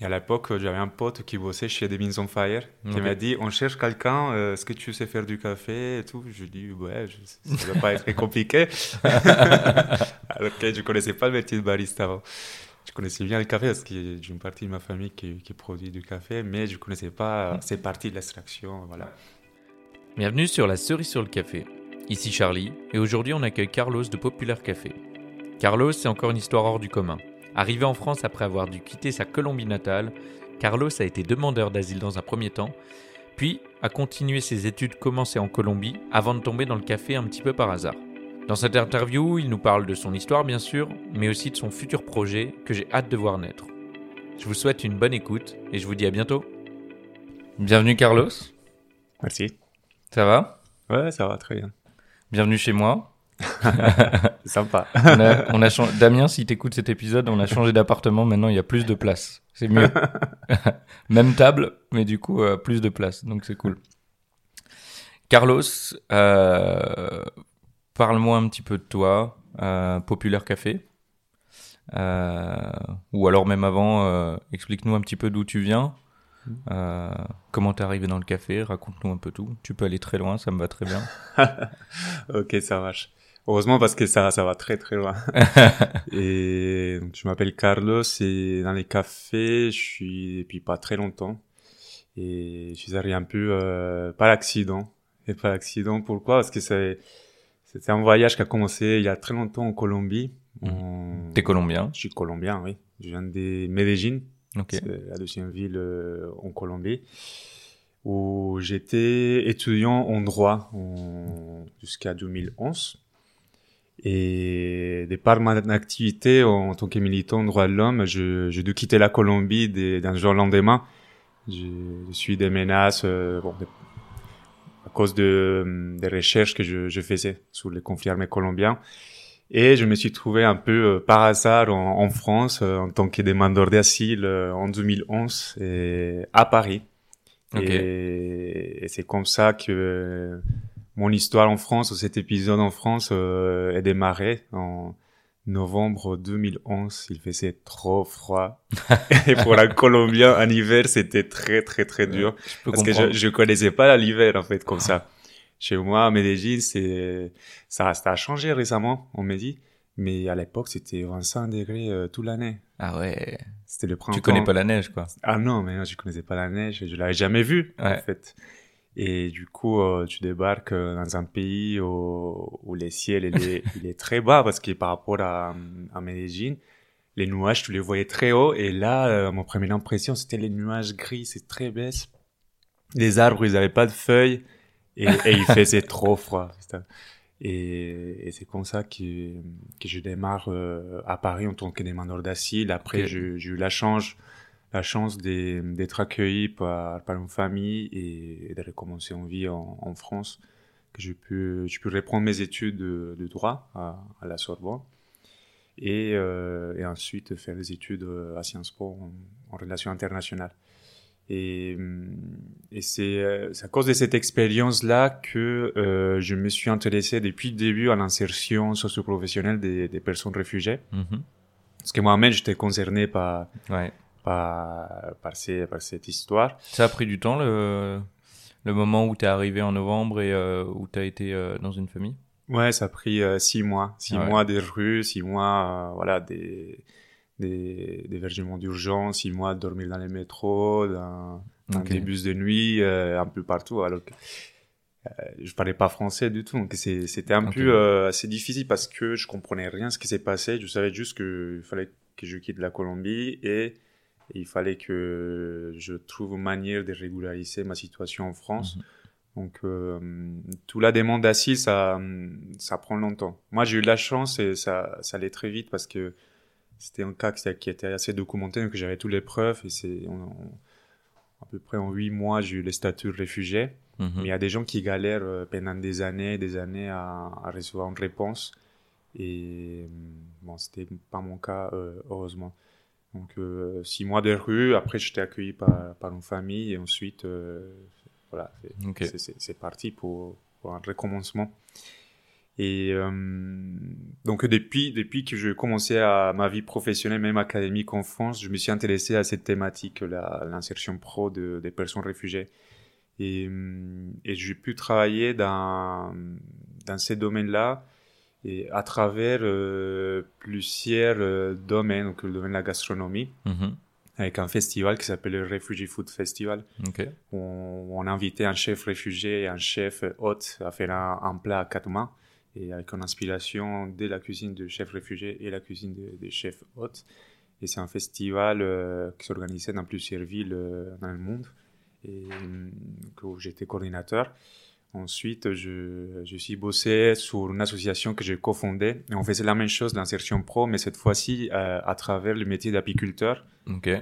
Et à l'époque, j'avais un pote qui bossait chez The Beans on Fire, qui m'a dit On cherche quelqu'un, euh, est-ce que tu sais faire du café et tout? Je lui ai dit Ouais, je- ça ne va pas être compliqué. Alors que je ne connaissais pas le métier de barista avant. Je connaissais bien le café parce que j'ai une partie de ma famille qui, qui produit du café, mais je ne connaissais pas ces parties de l'extraction. Voilà. Bienvenue sur la cerise sur le café. Ici Charlie, et aujourd'hui on accueille Carlos de Populaire Café. Carlos, c'est encore une histoire hors du commun. Arrivé en France après avoir dû quitter sa Colombie natale, Carlos a été demandeur d'asile dans un premier temps, puis a continué ses études commencées en Colombie avant de tomber dans le café un petit peu par hasard. Dans cette interview, il nous parle de son histoire bien sûr, mais aussi de son futur projet que j'ai hâte de voir naître. Je vous souhaite une bonne écoute et je vous dis à bientôt. Bienvenue Carlos, Merci. ça va? Ouais, ça va très bien. Bienvenue chez moi. Sympa. On a, Damien, si t'écoutes cet épisode, on a changé d'appartement. Maintenant, il y a plus de place. C'est mieux. Même table, mais du coup, euh, plus de place. Donc, c'est cool. Carlos, euh, parle-moi un petit peu de toi. euh, Populaire Café. Euh, ou alors même avant, explique-nous un petit peu d'où tu viens. Comment t'es arrivé dans le café? Raconte-nous un peu tout. Tu peux aller très loin, ça me va très bien. ok, ça marche. Heureusement parce que ça, ça va très très loin. et donc, je m'appelle Carlos et dans les cafés, je suis depuis pas très longtemps. Et je suis arrivé un peu euh, par accident. Et par accident, pourquoi? Parce que c'est, c'était un voyage qui a commencé il y a très longtemps en Colombie. En- T'es colombien? Je suis colombien, oui. Je viens de Medellín, c'est la deuxième ville euh, en Colombie, où j'étais étudiant en droit en- jusqu'à 2011. Et de par mon activité en tant que militant droit de l'homme, je, je dû quitter la Colombie d'un jour au lendemain. Je, je suis des menaces, euh, bon, de- à cause de, des recherches que je, je faisais sur les conflits armés colombiens. Et je me suis trouvé un peu euh, par hasard en, en France euh, en tant que demandeur d'asile euh, en 2011 et à Paris. Ok. Et, et c'est comme ça que euh, mon histoire en France, ou cet épisode en France, euh, est démarré en novembre 2011. Il faisait trop froid. et pour un Colombien, en hiver, c'était très, très, très dur. Parce que je, je connaissais pas l'hiver, en fait, comme ça. Chez moi, à Medellín, c'est, ça, ça a changé récemment, on me dit. Mais à l'époque, c'était 25 degrés euh, toute l'année. Ah ouais. C'était le printemps. Tu connais pas la neige, quoi. Ah non, mais non, je connaissais pas la neige, je l'avais jamais vue, en fait. Et du coup, euh, tu débarques euh, dans un pays où, où le ciel il est, il est très bas parce que par rapport à, à Medellín, les nuages, tu les voyais très haut. Et là, euh, mon première impression, c'était les nuages gris, c'est très baisse. Les arbres, ils avaient pas de feuilles et, et il faisait trop froid. Et, et c'est comme ça que, que je démarre euh, à Paris en tant que demandeur d'asile. Après, Ok. j'ai j'ai eu la chance, la chance d'être accueilli par, par une famille et, et de recommencer une vie en, en France. Que je peux, je peux reprendre mes études de, de droit à, à la Sorbonne et, euh, et ensuite faire des études euh, à Sciences Po en, en relations internationales. Et, hum, et c'est euh, c'est à cause de cette expérience-là que euh, je me suis intéressé depuis le début à l'insertion socio-professionnelle des, des personnes réfugiées. Mhm. Parce que moi-même, j'étais concerné par, Ouais. Par, par, ces, par cette histoire. Ça a pris du temps, le, le moment où t'es arrivé en novembre et euh, où t'as été euh, dans une famille? Ouais, ça a pris euh, six mois. Six Ouais. mois des rues, six mois, voilà, des, des, des hébergements d'urgence, six mois de dormir dans les métros, dans, dans des bus de nuit, un peu partout, alors que je parlais pas français du tout. Donc c'était un peu assez difficile parce que je comprenais rien ce qui s'est passé. Je savais juste qu'il fallait que je quitte la Colombie et il fallait que je trouve une manière de régulariser ma situation en France. Mhm. Donc, euh, tout la demande d'asile, ça, ça prend longtemps. Moi, j'ai eu de la chance et ça, ça allait très vite parce que c'était un cas qui, était assez documenté, donc j'avais toutes les preuves et c'est, à peu près en huit mois, j'ai eu le statut de réfugié. Mhm. Mais il y a des gens qui galèrent euh, pendant des années, des années à, à recevoir une réponse. Et bon, c'était pas mon cas, euh, heureusement. Donc, euh, six mois de rue. Après, j'étais accueilli par, par une famille et ensuite, euh, voilà, c'est- parti pour, pour un recommencement. Et euh, donc depuis, depuis que je commençais à ma vie professionnelle, même académique en France, je me suis intéressé à cette thématique, l'insertion pro de, des personnes réfugiées. Et, euh, et j'ai pu travailler dans, dans ces domaines-là et à travers euh, plusieurs domaines, donc le domaine de la gastronomie. Mm-hmm avec un festival qui s'appelle le Refugee Food Festival. On, on, a invité un chef réfugié et un chef hôte à faire un, plat à quatre mains et avec une inspiration de la cuisine du chef réfugié et la cuisine des chefs hôtes. Et c'est un festival euh, qui s'organisait dans plusieurs villes euh, dans le monde et où j'étais coordinateur. Ensuite, je, je suis bossé sur une association que j'ai cofondée. Et on faisait la même chose, l'insertion pro, mais cette fois-ci euh, à travers le métier d'apiculteur,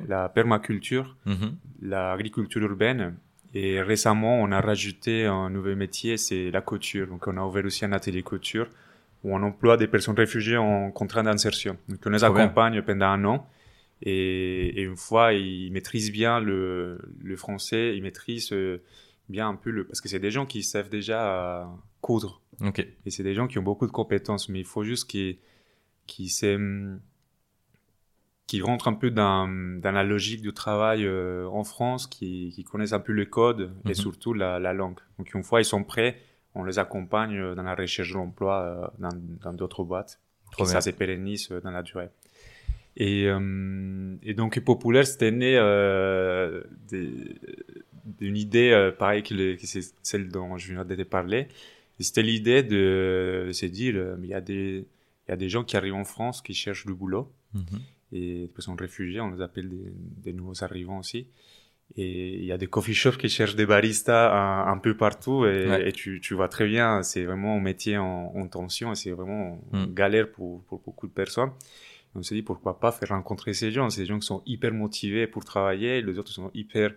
la permaculture, mhm. l'agriculture urbaine. Et récemment, on a rajouté un nouveau métier, c'est la couture. Donc, on a ouvert aussi un atelier couture où on emploie des personnes réfugiées en contrat d'insertion. Donc, on les accompagne pendant un an. Et, et, une fois, ils maîtrisent bien le, le français, ils maîtrisent euh, bien un peu le... Parce que c'est des gens qui savent déjà euh, coudre. Et c'est des gens qui ont beaucoup de compétences, mais il faut juste qu'ils qui qui rentrent un peu dans, dans la logique du travail euh, en France, qui, qui, connaissent un peu le code et mhm. surtout la, la, langue. Donc une fois ils sont prêts, on les accompagne dans la recherche d'emploi euh, dans d'autres boîtes. et ça se pérennise dans la durée. Et, et donc Populaire, c'était né des, d'une idée euh, pareille que, celle dont je viens de te parler. C'était l'idée de, se dire, euh, il y a des il y a des gens qui arrivent en France qui cherchent du boulot mhm. et des personnes réfugiées, on les appelle des, nouveaux arrivants aussi. Et il y a des coffee shops qui cherchent des baristas un, peu partout et, tu, tu, vois très bien, c'est vraiment un métier en, tension et c'est vraiment une mm. galère pour, pour, beaucoup de personnes. on s'est dit pourquoi pas faire rencontrer ces gens, ces gens qui sont hyper motivés pour travailler, les autres sont hyper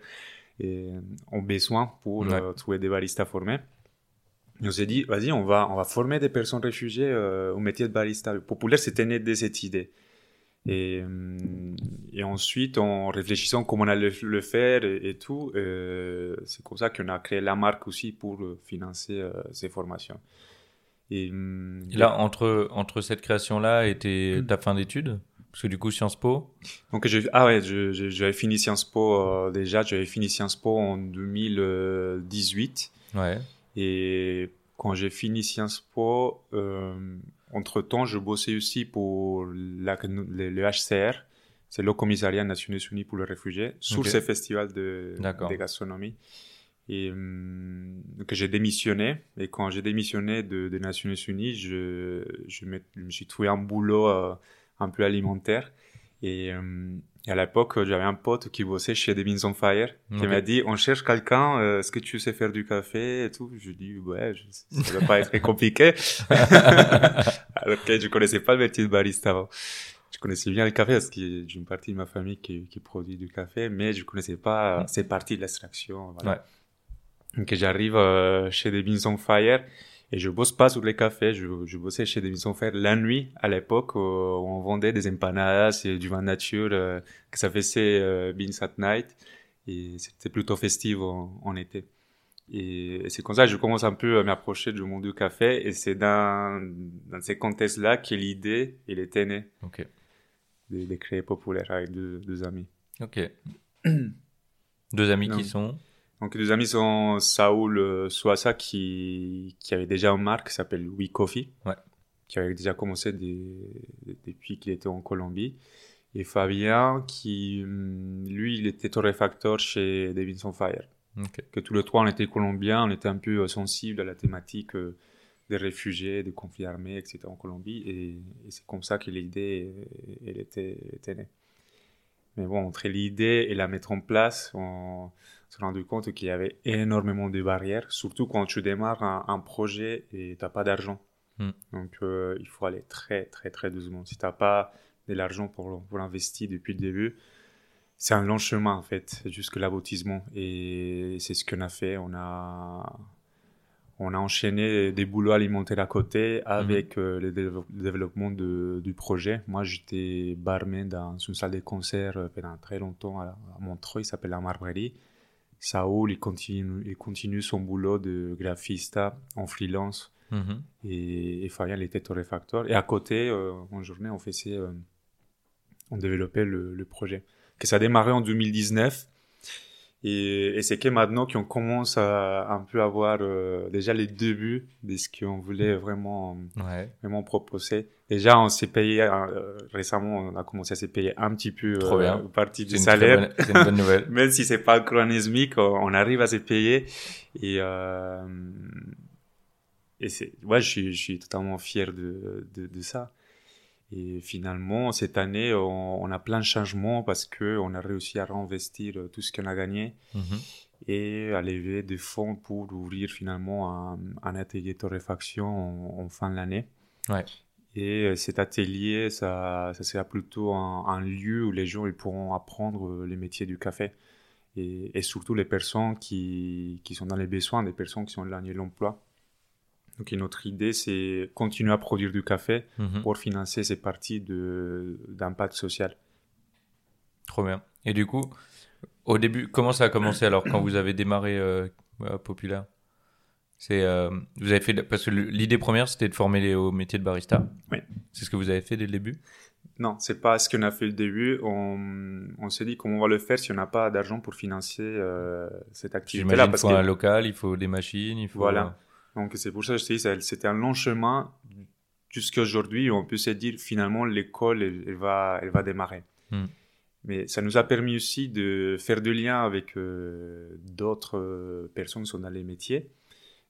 et ont besoin pour euh, trouver des baristas formés. on s'est dit, vas-y, on va, on va former des personnes réfugiées euh, au métier de barista. Populaire, c'était né de cette idée. Et, euh, et, ensuite, en réfléchissant comment on allait le faire et, tout, c'est comme ça qu'on a créé la marque aussi pour financer ces formations. Et, là, entre, entre cette création-là et ta fin d'études? Parce que du coup, Sciences Po Donc, ah ouais, j'avais fini Sciences Po euh, déjà, j'avais fini Sciences Po en 2018. Ouais. Et quand j'ai fini Sciences Po, euh, entre-temps, je bossais aussi pour la, le, HCR, c'est le Commissariat des Nations Unies pour les réfugiés, sur ce festival de, de gastronomie. Et donc j'ai démissionné. Et quand j'ai démissionné des de Nations Unies, je, je, me, je, me, suis trouvé un boulot euh, un peu alimentaire. Et, euh, à l'époque, j'avais un pote qui bossait chez Beans on Fire, qui m'a dit, on cherche quelqu'un, euh, est-ce que tu sais faire du café et tout? Je lui dis, ouais, je, ça va pas être très compliqué. Alors que je connaissais pas le métier de barista avant. Je connaissais bien le café parce que j'ai une partie de ma famille qui, qui, produit du café, mais je connaissais pas mm. ces parties de l'extraction. Voilà. Donc j'arrive euh, chez The Beans on Fire et je bosse pas sur les cafés, je, je bossais chez des maisons faire la nuit à l'époque où on vendait des empanadas et du vin nature, euh, que ça faisait euh, Beans at Night. Et c'était plutôt festif en, été. Et, c'est comme ça que je commence un peu à m'approcher du monde du café. Et c'est dans, dans ces contextes-là que l'idée, elle était née. Ok. De, de créer Populaire avec deux, deux amis. Ok. deux amis qui sont donc, deux amis sont Saoul euh, Souassa qui, qui avait déjà une marque qui s'appelle We Coffee, ouais. qui avait déjà commencé depuis qu'il était en Colombie. Et Fabien qui, hum, lui, il était torréfacteur chez Davidson Fire. Que tous les trois, on était colombiens, on était un peu sensibles à la thématique euh, des réfugiés, des conflits armés, etc. en Colombie. Et, c'est comme ça que l'idée, elle était, était née. Mais bon, entre l'idée et la mettre en place, on s'est rendu compte qu'il y avait énormément de barrières, surtout quand tu démarres un, projet et tu n'as pas d'argent. Hmm. Donc euh, il faut aller très très très doucement. Si tu n'as pas de l'argent pour, pour investir depuis le début, c'est un long chemin en fait, jusque l'aboutissement. Et c'est ce qu'on a fait. On a, on a enchaîné des boulots alimentaires à côté avec hmm. euh, le, développement de, du projet. Moi, j'étais barman dans une salle de concert euh, pendant très longtemps à, Montreux, il s'appelle la Marbrerie. Saoul, il continue, il continue son boulot de graphiste en freelance Mhm. Et, et Fayal était torréfacteur. Et à côté, euh, en journée, on faisait, euh, on développait le, le projet. Que ça a démarré en 2019. Et, et c'est que maintenant qu'on commence à un peu avoir euh, déjà les débuts de ce qu'on voulait vraiment, Ouais. vraiment proposer. Déjà, on s'est payé, euh, récemment, on a commencé à se payer un petit peu Trop bien. une partie du salaire. c'est une bonne nouvelle. Même si c'est pas on on arrive à se payer. Et, euh, et c'est, ouais, je suis, je suis totalement fier de, de, de ça. Et finalement, cette année, on, on a plein de changements parce que on a réussi à réinvestir euh, tout ce qu'on a gagné Mhm. et à lever des fonds pour ouvrir finalement un, un atelier de torréfaction en, en fin de l'année. Ouais. Et euh, cet atelier, ça, ça sera plutôt un, un lieu où les gens ils pourront apprendre euh, les métiers du café. Et, et surtout les personnes qui, qui sont dans les besoins, des personnes qui sont éloignées de l'emploi. Donc et notre idée, c'est continuer à produire du café Mhm. pour financer ces parties d'impact social. Trop bien. Et du coup, au début, comment ça a commencé alors quand vous avez démarré euh, euh, Populaire? C'est euh, vous avez fait parce que le- l'idée première c'était de former les, au métier de barista. Oui. C'est ce que vous avez fait dès le début? Non, c'est pas ce qu'on a fait au début. On, on s'est dit comment on va le faire si on n'a pas d'argent pour financer euh, cette activité-là. Parce faut un local, il faut des machines, il faut. Voilà. Donc c'est pour ça que je te dis, c'était un long chemin jusqu'à aujourd'hui. On peut se dire finalement l'école elle, elle va, elle va démarrer. Hmm. Mais ça nous a permis aussi de faire du lien avec euh, d'autres euh, personnes qui sont dans les métiers,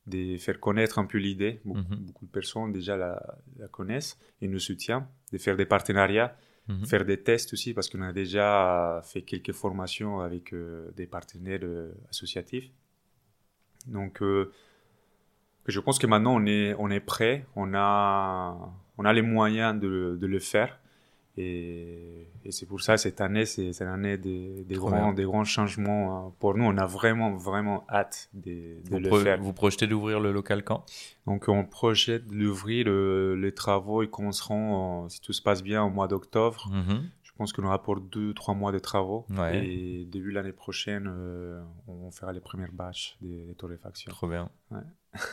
de faire connaître un peu l'idée. Beaucoup, beaucoup de personnes déjà la, la connaissent et nous soutiennent, de faire des partenariats Mhm. faire des tests aussi parce qu'on a déjà fait quelques formations avec euh, des partenaires euh, associatifs. Donc, je pense que maintenant on est, on est prêt, on a, on a les moyens de, de le faire. Et, et c'est pour ça cette année, c'est c'est l'année des, des, grands, des grands changements euh, pour nous. On a vraiment, vraiment hâte de, de le pro- faire. vous projetez d'ouvrir le local quand? Donc on projette d'ouvrir euh, les travaux. Ils commenceront, euh, si tout se passe bien, au mois d'octobre. Mhm. Je pense qu'on aura pour deux, trois mois de travaux. Ouais. Et début l'année prochaine, euh, on fera les premières batches des, des torréfactions. Trop bien. Ouais.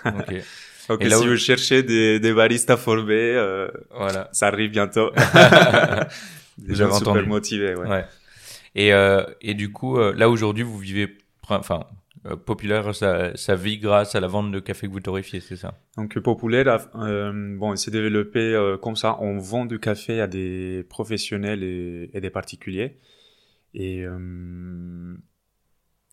Ok. Donc, Et là si où- vous cherchez des, des baristas formés, euh, Voilà. ça arrive bientôt. Des gens super entendu. motivés, ouais. Ouais. Et, euh, et du coup, euh, là aujourd'hui, vous vivez, enfin, euh, populaire, ça, ça vit grâce à la vente de café que vous torréfiez, c'est ça? Donc Populaire, euh, bon, il s'est développé euh, comme ça. On vend du café à des professionnels et, et des particuliers. Et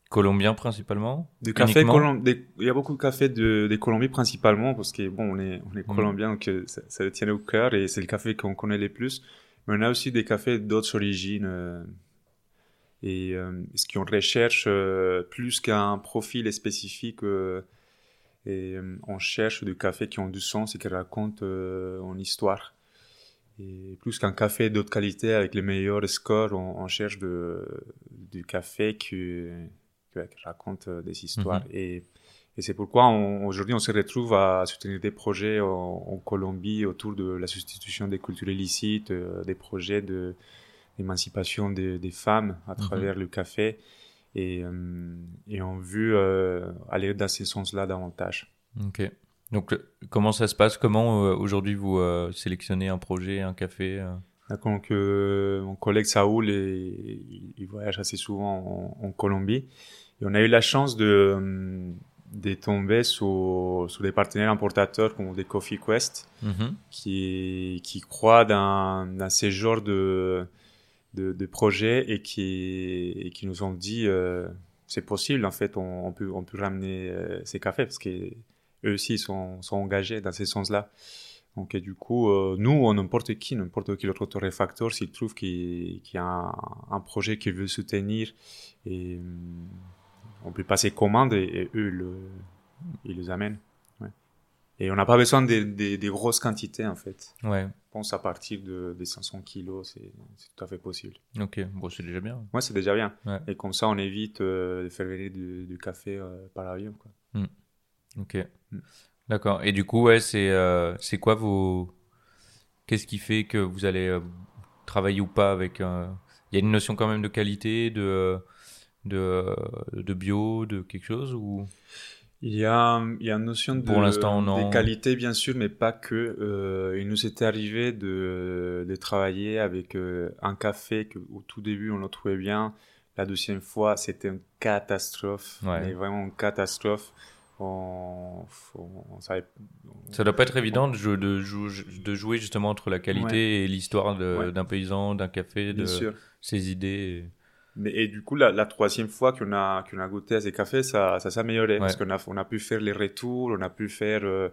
euh, Colombien principalement? Du café colom- des- il y a beaucoup de café de, de Colombie principalement parce que bon on est on est Mhm. colombien donc euh, ça, ça le tient au cœur et c'est le café qu'on connaît les plus. Mais on a aussi des cafés d'autres origines euh, et euh, ce qu'on recherche euh, plus qu'un profil spécifique et on cherche des cafés qui ont du sens et qui racontent une histoire. Et plus qu'un café d'autre qualité avec les meilleurs scores on, on cherche de, du café qui qui raconte euh, des histoires. Mhm. Et, et c'est pourquoi aujourd'hui on se retrouve à soutenir des projets en, en Colombie autour de la substitution des cultures illicites, euh, des projets de d'émancipation des, des femmes à travers le café. Et, euh, et on veut euh, aller dans ce sens-là davantage. Ok. Donc, comment ça se passe? Comment euh, aujourd'hui vous sélectionnez un projet, un café Donc, mon collègue Saoul, est- il, il voyage assez souvent en, en Colombie. Et on a eu la chance de, euh, de tomber sur, sur des partenaires importateurs comme des Coffee Quest Mhm. qui, qui croient dans, dans ce genre de, de, de projet et qui, et qui nous ont dit euh, c'est possible, en fait, on, on, peut, on peut ramener euh, ces cafés parce que eux aussi sont, sont engagés dans ce sens-là. Donc, et du coup, euh, nous, ou n'importe qui, n'importe quel autre torréfacteur, s'il trouve qu'il qu'il y a un, un projet qu'il veut soutenir, et, hum, on peut passer commande et, et eux, le, ils les amènent. Ouais. Et on n'a pas besoin des des grosses quantités, en fait. Ouais. Je pense à partir de, des 500 kilos, c'est tout à fait possible. Ok. Bon, c'est déjà bien. Moi, c'est déjà bien. Ouais. Et comme ça, on évite euh, de faire venir du, du café euh, par avion. Quoi. Ok. Mm. D'accord. Et du coup, ouais, c'est euh, c'est quoi vos Qu'est-ce qui fait que vous allez travailler ou pas avec Il y a une notion quand même de qualité, de de, de bio, de quelque chose ou? Il y, a, il y a une notion de, Pour l'instant, non. de qualité, bien sûr, mais pas que. Euh, il nous était arrivé de, de travailler avec euh, un café que, au tout début, on le trouvait bien. La deuxième fois, c'était une catastrophe. Ouais. Mais vraiment une catastrophe. On, on, savait, on- Ça doit pas être évident de, jou- de, jou- de jouer justement entre la qualité Ouais. et l'histoire Ouais. d'un paysan, d'un café, de ses idées. Mais, et du coup, la, la troisième fois qu'on a, qu'on a goûté à ces cafés, ça, ça s'améliorait. Parce Ouais. qu'on a, on a pu faire les retours, on a pu faire euh,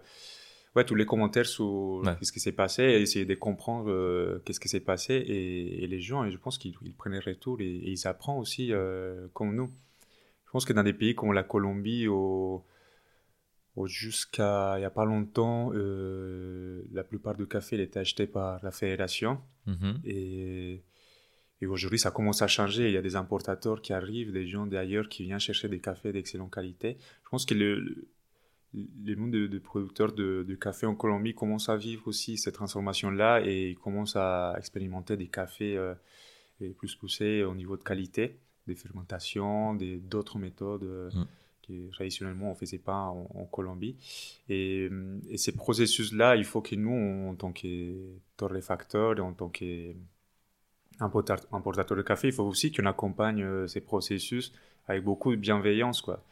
ouais, tous les commentaires sur Ouais. ce qui s'est passé et essayer de comprendre euh, qu'est-ce qui s'est passé. Et, et les gens, et je pense qu'ils ils prennent les retours et, et ils apprennent aussi euh, comme nous. Je pense que dans des pays comme la Colombie, au- jusqu'à il n'y a pas longtemps, la plupart du café il était acheté par la fédération. Mhm. Et, et aujourd'hui, ça commence à changer. Il y a des importateurs qui arrivent, des gens d'ailleurs qui viennent chercher des cafés d'excellente qualité. Je pense que le, le, le monde de, de producteurs de, de café en Colombie commence à vivre aussi cette transformation-là et ils commencent à expérimenter des cafés euh, plus poussés au niveau de qualité, des fermentations, des- d'autres méthodes. euh, Mm. que traditionnellement on ne faisait pas en, en Colombie. Et, et ces processus-là, il faut que nous, en tant que torréfacteurs et en tant que importateur de café, il faut aussi qu'on accompagne euh, ces processus avec beaucoup de bienveillance, quoi.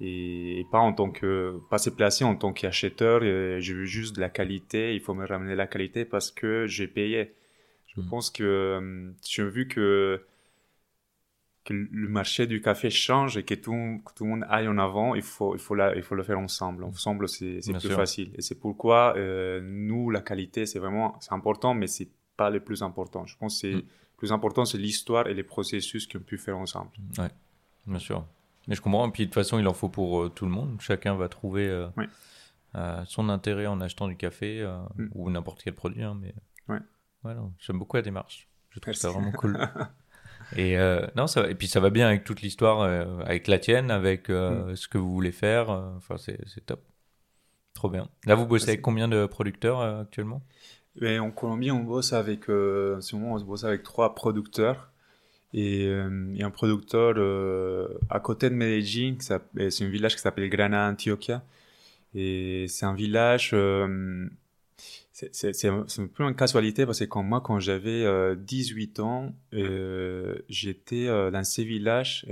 Et, et pas en tant que, pas se placer en tant qu'acheteur, euh, je veux juste de la qualité, il faut me ramener la qualité parce que j'ai payé. Je Mm. pense que, euh, j'ai vu que, que le marché du café change et que tout, que tout le monde aille en avant, il faut, il faut, la, il faut le faire ensemble. Ensemble, c'est plus sûr. facile. Et c'est pourquoi, euh, nous, la qualité, c'est vraiment, c'est important, mais c'est pas le plus important. Je pense que c'est Mm. Plus important, c'est l'histoire et les processus qu'on peut faire ensemble. Ouais, bien sûr. Mais je comprends. Et puis de toute façon, il en faut pour euh, tout le monde. Chacun va trouver euh, Ouais. euh, son intérêt en achetant du café Mm. ou n'importe quel produit. hein, mais Ouais. non, j'aime beaucoup la démarche. Je trouve ça vraiment cool. Et non, ça va- et puis ça va bien avec toute l'histoire, avec la tienne, avec Mm. ce que vous voulez faire. Enfin, c'est top. Trop bien. Là, vous bossez Merci. avec combien de producteurs actuellement? Et en Colombie, on bosse avec, euh, en on bosse avec trois producteurs. Et euh, a un producteur euh, à côté de Medellín, c'est un village qui s'appelle Grana Antioquia. Et c'est un village, euh, c'est un peu une casualité parce que moi, quand j'avais euh, 18 ans, euh, j'étais euh, dans ces villages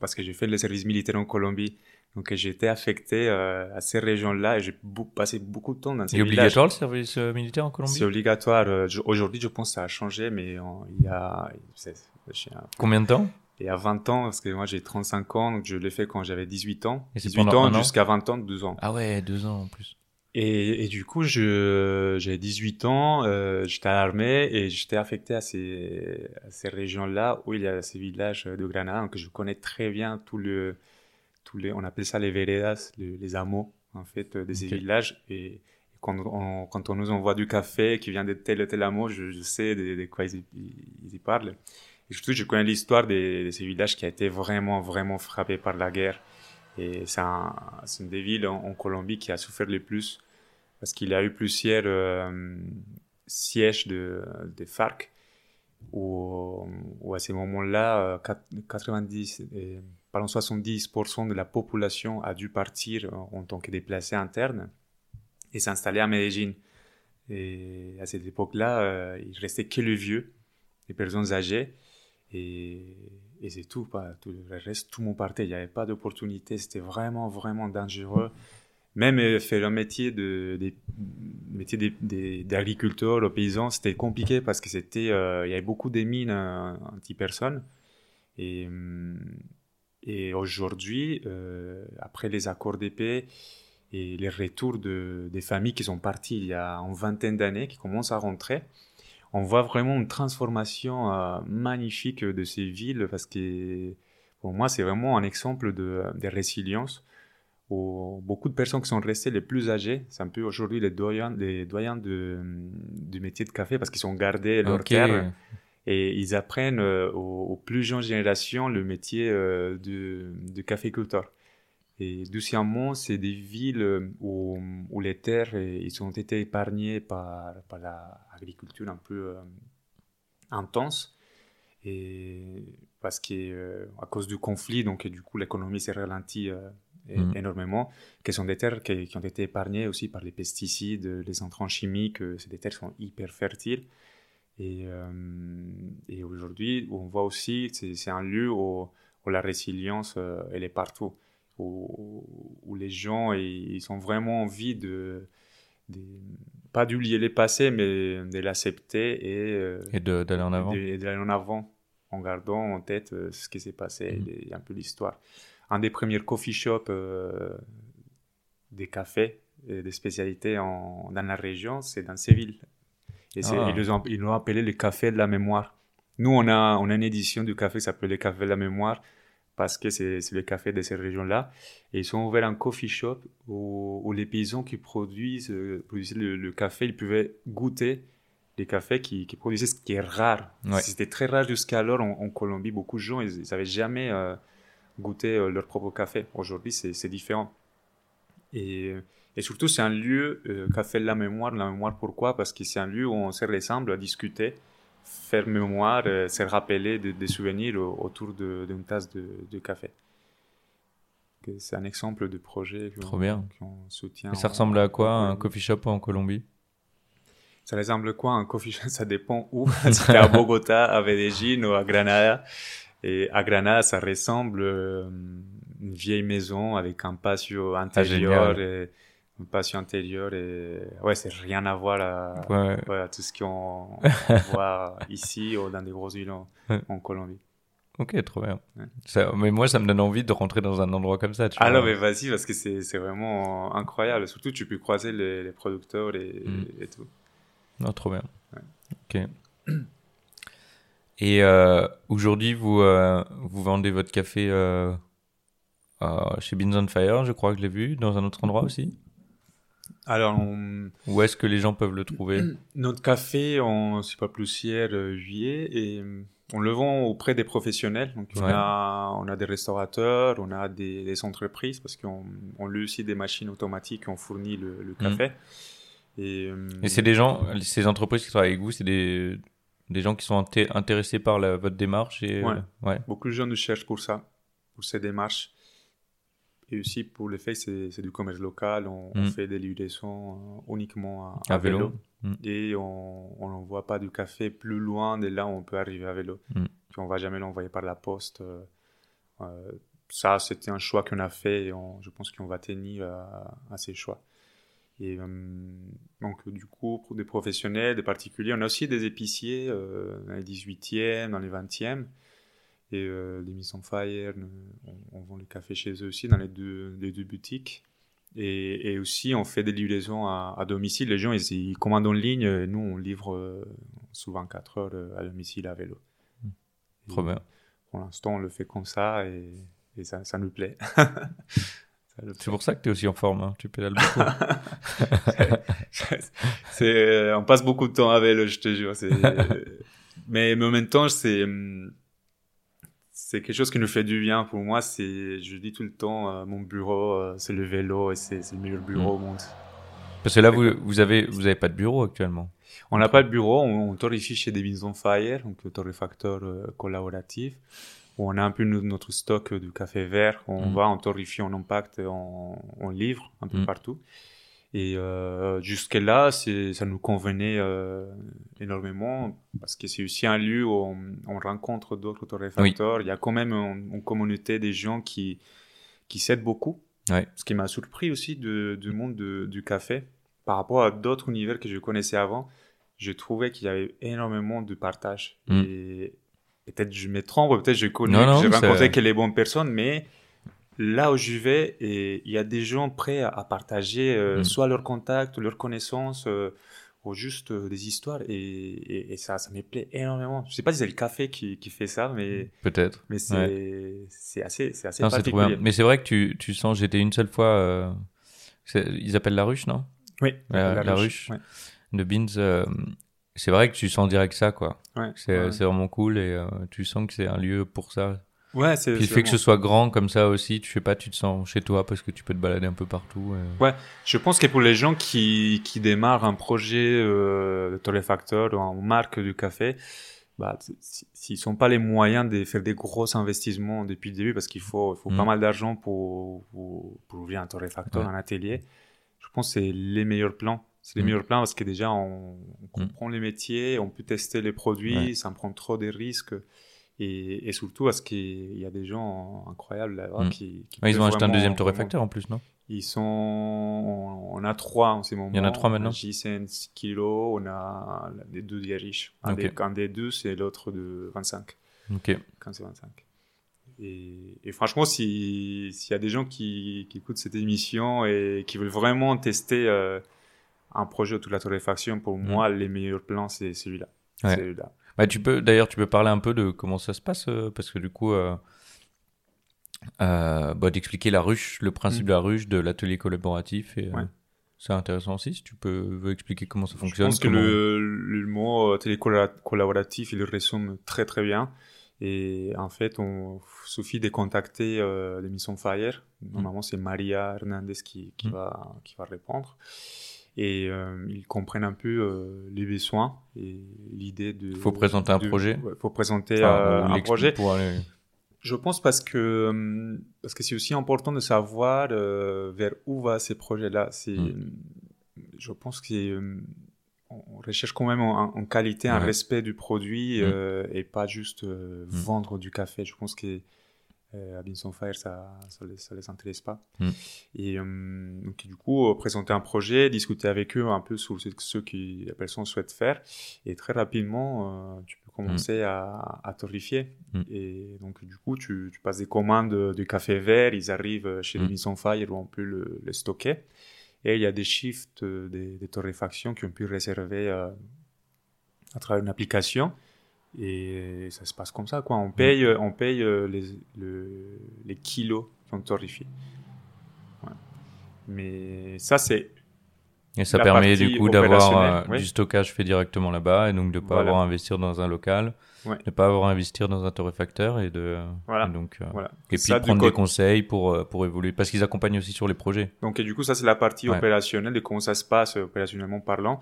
parce que j'ai fait le service militaire en Colombie. Donc j'ai été affecté euh, à ces régions-là et j'ai passé beaucoup de temps dans ces C'est villages. obligatoire le service euh, militaire en Colombie? C'est obligatoire. Euh, Aujourd'hui, je pense que ça a changé, mais il y a, c'est- c'est Combien de temps? Il y a 20 ans, parce que moi j'ai 35 ans, donc je l'ai fait quand j'avais 18 ans. Et c'est 18 pendant un ans an? jusqu'à 20 ans, 12 ans. Ah ouais, deux ans en plus. Et, et du coup, j'ai 18 ans, euh, j'étais à l'armée et j'étais affecté à ces, à ces régions-là où il y a ces villages de Granada, donc je connais très bien tout le, tous les, on appelle ça les veredas, les, les hameaux, en fait, de ces villages. Et, quand on, quand on nous envoie du café qui vient de tel ou tel hameau, je, je sais de, de quoi ils, ils y parlent. Et surtout, je connais l'histoire de, de ces villages qui a été vraiment, vraiment frappé par la guerre. Et c'est un, c'est une des villes en, en Colombie qui a souffert le plus parce qu'il y a eu plusieurs euh, sièges de, des FARC où, où à ces moments-là, euh, quat- 90, et, pardon, 70% de la population a dû partir en, en tant que déplacés internes et s'installer à Medellín. Et à cette époque-là, euh, il restait que les vieux, les personnes âgées. Et, c'est tout, tout le reste, tout le monde partait. Il n'y avait pas d'opportunité. C'était vraiment, vraiment dangereux. Même euh, faire un métier de, métier d'agriculteur, aux paysans, c'était compliqué parce que c'était, euh, il y avait beaucoup de mines euh, anti-personnes. Et, hum, et aujourd'hui, euh, après les accords de paix et les retours de, des familles qui sont parties il y a une vingtaine d'années, qui commencent à rentrer, on voit vraiment une transformation euh, magnifique de ces villes parce que pour moi, c'est vraiment un exemple de, de résilience où beaucoup de personnes qui sont restées les plus âgées, c'est un peu aujourd'hui les doyens, les doyens de, du métier de café parce qu'ils ont gardé leur Ok. terre et ils apprennent euh, aux, aux plus jeunes générations le métier euh, de, de caféculteur. Et doucement, c'est des villes euh, où, où les terres ils ont été épargnées par, par l'agriculture un peu intense. Et parce que euh, à cause du conflit, donc et du coup l'économie s'est ralentie Mhm. énormément, qui sont des terres qui, qui ont été épargnées aussi par les pesticides, les intrants chimiques. des terres qui sont hyper fertiles. Et, euh, et aujourd'hui, on voit aussi, c'est c'est un lieu où, où la résilience, euh, elle est partout. Où, où les gens, ils, ils ont vraiment envie de, de- pas d'oublier le passé, mais de l'accepter et, euh, Et d'aller en avant. et d'aller en avant en gardant en tête euh, ce qui s'est passé Mhm. et, et un peu l'histoire. Un des premiers coffee shops euh, des cafés et des spécialités en, dans la région, c'est dans Séville. Et Ah. ils ont- ils l'ont appelé le café de la mémoire. Nous, on a, on a une édition du café qui s'appelle le café de la mémoire parce que c'est le café de ces régions-là. Et ils ont ouvert un coffee shop où, où les paysans qui produisent, euh, produisaient le, le café, ils pouvaient goûter les cafés qui, qui produisaient ce qui est rare. Ouais. C'était très rare jusqu'alors en, en Colombie. Beaucoup de gens, ils n'avaient jamais euh, goûté euh, leur propre café. Aujourd'hui, c'est c'est différent. Et, et surtout, c'est un lieu, euh, café de la mémoire. La mémoire, pourquoi? Parce que c'est un lieu où on se ressemble à discuter, faire mémoire, euh, se rappeler de- des souvenirs au- autour d'une tasse de, de café. C'est un exemple de projet qu'on qu'on soutient. Et ça en- ressemble à quoi un coffee shop en Colombie? Ça ressemble à quoi un coffee shop? Ça dépend où. t'es à Bogota, à Medellín ou à Granada. Et à Granada, ça ressemble euh, une vieille maison avec un patio intérieur. génial. Et, un patio intérieur. Et ouais, c'est rien à voir à, Ouais. ouais, à tout ce qu'on on voit ici ou dans des grosses villes en, Colombie. Ok, trop bien. Ça- mais moi, ça me donne envie de rentrer dans un endroit comme ça. Tu Ah vois. non, mais vas-y, parce que c'est vraiment incroyable. Surtout, tu peux croiser les, les producteurs et, Mm. et tout. Non, trop bien. Ok. Et euh, aujourd'hui, vous, euh, vous vendez votre café euh, euh, chez Beans on Fire, je crois que je l'ai vu, dans un autre endroit aussi? Alors, on, Où est-ce que les gens peuvent le trouver Notre café, on, c'est pas plus hier, euh, juillet, et on le vend auprès des professionnels. Donc, on, Ouais. a, on a des restaurateurs, on a des, des entreprises, parce qu'on on loue aussi des machines automatiques qui ont fourni le, le café. Et, euh, Et c'est des gens, ces entreprises qui travaillent avec vous, c'est des, des gens qui sont inté- intéressés par la- votre démarche et Ouais. euh, ouais. Beaucoup de gens nous cherchent pour ça, pour ces démarches. Et aussi pour le fait que c'est, du commerce local, on, on Mm. fait des livraisons euh, uniquement à, À à vélo. vélo. Mm. Et on n'envoie pas du café plus loin de là où on peut arriver à vélo. Mm. Puis on va jamais l'envoyer par la poste. euh, euh, ça, c'était un choix qu'on a fait et on- je pense qu'on va tenir à, à ces choix. Et euh, donc, du coup, pour des professionnels, des particuliers, on a aussi des épiciers euh, dans les 18e, dans les 20e. Et euh, les Miss on Fire, on, on vend le café chez eux aussi, dans les deux, les deux boutiques. Et, et aussi, on fait des livraisons à, à domicile. Les gens, ils, ils commandent en ligne. Et nous, on livre euh, sous 24 heures euh, à domicile à vélo. Trop Et bien. Pour l'instant, on le fait comme ça et, et ça, ça nous plaît. C'est pour ça que tu es aussi en forme, hein. tu pédales beaucoup. euh, on passe beaucoup de temps à vélo, je te jure. mais en même temps, c'est, hum, c'est quelque chose qui nous fait du bien. Pour moi, c'est, je dis tout le temps, euh, mon bureau, euh, c'est le vélo et c'est, le meilleur bureau au monde. Parce que là, vous, vous avez, vous avez pas de bureau actuellement. On n'a pas de bureau, on, on torréfie chez on Fire, donc le torréfacteur euh, collaboratif, où on a un peu no- notre stock de café vert, on Mm. va, on torréfie, on impacte, on, on livre un peu Mm. partout. Et euh, jusque-là, ça nous convenait euh, énormément, parce que c'est aussi un lieu où on, on rencontre d'autres torréfacteurs. Il y a quand même une, une communauté des gens qui, qui s'aident beaucoup. Ouais. Ce qui m'a surpris aussi de- du monde de- du café, par rapport à d'autres univers que je connaissais avant, je trouvais qu'il y avait énormément de partage. Mm. Et peut-être je me trompe, peut-être je connais, j'ai rencontré que les bonnes personnes, mais là où je vais, il y a des gens prêts à, à partager euh, Mm. soit leurs contacts, leurs connaissances, euh, ou juste euh, des histoires, et, et- et ça, ça me plaît énormément. Je sais pas si c'est le café qui, qui fait ça, mais, Peut-être. mais c'est assez, c'est assez Non, trop particulier. Mais c'est vrai que tu, tu sens, j'étais une seule fois, euh, ils appellent la ruche, non? Oui, La- la ruche. ouais. De Beans. c'est vrai que tu sens direct ça, quoi. Ouais, C'est vraiment cool et tu sens que c'est un lieu pour ça. Ouais, c'est Puis le fait que ce soit grand comme ça aussi, tu sais pas, tu te sens chez toi parce que tu peux te balader un peu partout. euh. Je pense que pour les gens qui, qui démarrent un projet euh, de torréfacteur ou en marque du café, bah, s'ils sont pas les moyens de faire des gros investissements depuis le début, parce qu'il faut, il faut pas Mm. mal d'argent pour, pour, pour ouvrir un torréfacteur, Ouais. un atelier, je pense que c'est les meilleurs plans. C'est les Mm. meilleurs plans parce que déjà, on, on comprend les métiers, on peut tester les produits, Ouais. sans prendre trop de risques. Et, et surtout parce qu'il y a des gens incroyables là-bas Mm. qui, qui Ouais, ils ont acheté un deuxième torréfacteur en plus, non? Ils sont, on, on a trois en ce moment. Il y en a trois maintenant? JCN 6 kilo, on a les deux des riches. Un, des, un des deux, c'est l'autre de 25. Ok. Quand c'est 25. Et, et franchement, si- s'il y a des gens qui, qui écoutent cette émission et qui veulent vraiment tester euh, un projet autour de la torréfaction, pour moi, les meilleurs plans, c'est celui-là. Mm. Ouais. Celui-là. Bah, tu peux, d'ailleurs, tu peux parler un peu de comment ça se passe, euh, parce que du coup, euh, euh, bah, d'expliquer la ruche, le principe Mm. de la ruche, de l'atelier collaboratif, et euh, c'est intéressant aussi. Si tu peux veux expliquer comment ça Je fonctionne. pense que le, le mot euh, télécollaboratif, il le résume très très bien. Et en fait, on suffit de contacter euh, l'émission Fire. Normalement, c'est Maria Hernandez qui, qui, Mm. va, qui va répondre. Et euh, ils comprennent un peu euh, les besoins et l'idée de. Faut présenter un de- projet. ouais, faut présenter Enfin, euh, un projet. pour aller- Je pense parce que parce que c'est aussi important de savoir vers où va ces projets-là. C'est, Mm. je pense que on recherche quand même en, en qualité un Ouais. respect du produit Mm. et pas juste Mm. vendre du café. Je pense que euh, à Binson Fire ça ça les, ça les intéresse pas. Mm. Et hum, donc du coup euh, présenter un projet, discuter avec eux un peu sur ce, ce que la personne souhaite faire et très rapidement euh, tu peux commencer à, à torréfier. Mm. Et donc, du coup, tu, tu passes des commandes de café vert, ils arrivent chez Mm. Mission Fire où on peut le, le stocker. Et il y a des shifts, euh, des, des torréfactions qu'on peut réserver euh, à travers une application. Et ça se passe comme ça, quoi. On paye, euh, on paye euh, les, le- les kilos qu'on torréfie. Ouais. Mais ça, c'est Et ça permet du coup d'avoir euh, ouais. du stockage fait directement là-bas et donc de pas Voilà. avoir à investir dans un local, Ouais. de pas avoir à investir dans un torréfacteur et de Voilà. et donc euh, voilà. et puis Ça, prendre des conseils pour euh, pour évoluer parce qu'ils accompagnent aussi sur les projets. Donc, et du coup, ça, c'est la partie opérationnelle de comment ça se passe euh, opérationnellement parlant.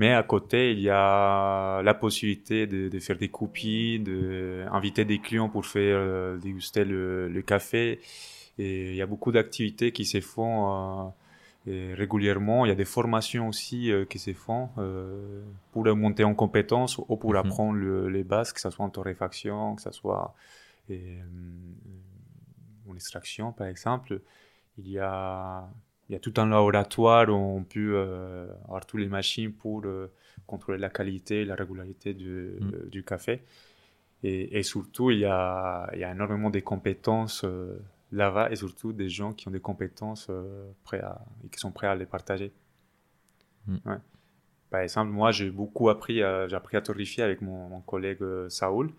Mais à côté, il y a la possibilité de, de faire des copies, d'inviter des clients pour faire euh, déguster le, le café. Et il y a beaucoup d'activités qui se font euh, régulièrement. Il y a des formations aussi euh, qui se font pour monter en compétences ou pour Mhm. apprendre le- les bases, que ce soit en torréfaction, que ce soit en extraction, par exemple. Il y a, il y a tout un laboratoire où on peut euh, avoir toutes les machines pour euh, contrôler la qualité, la régularité du, Mm. euh, du café. Et, et surtout, il y, a, il y a énormément de compétences euh, là-bas et surtout des gens qui ont des compétences euh, prêts à, et qui sont prêts à les partager. Mm. Ouais. Par exemple, moi, j'ai beaucoup appris à, j'ai appris à torréfier avec mon, mon collègue Saoul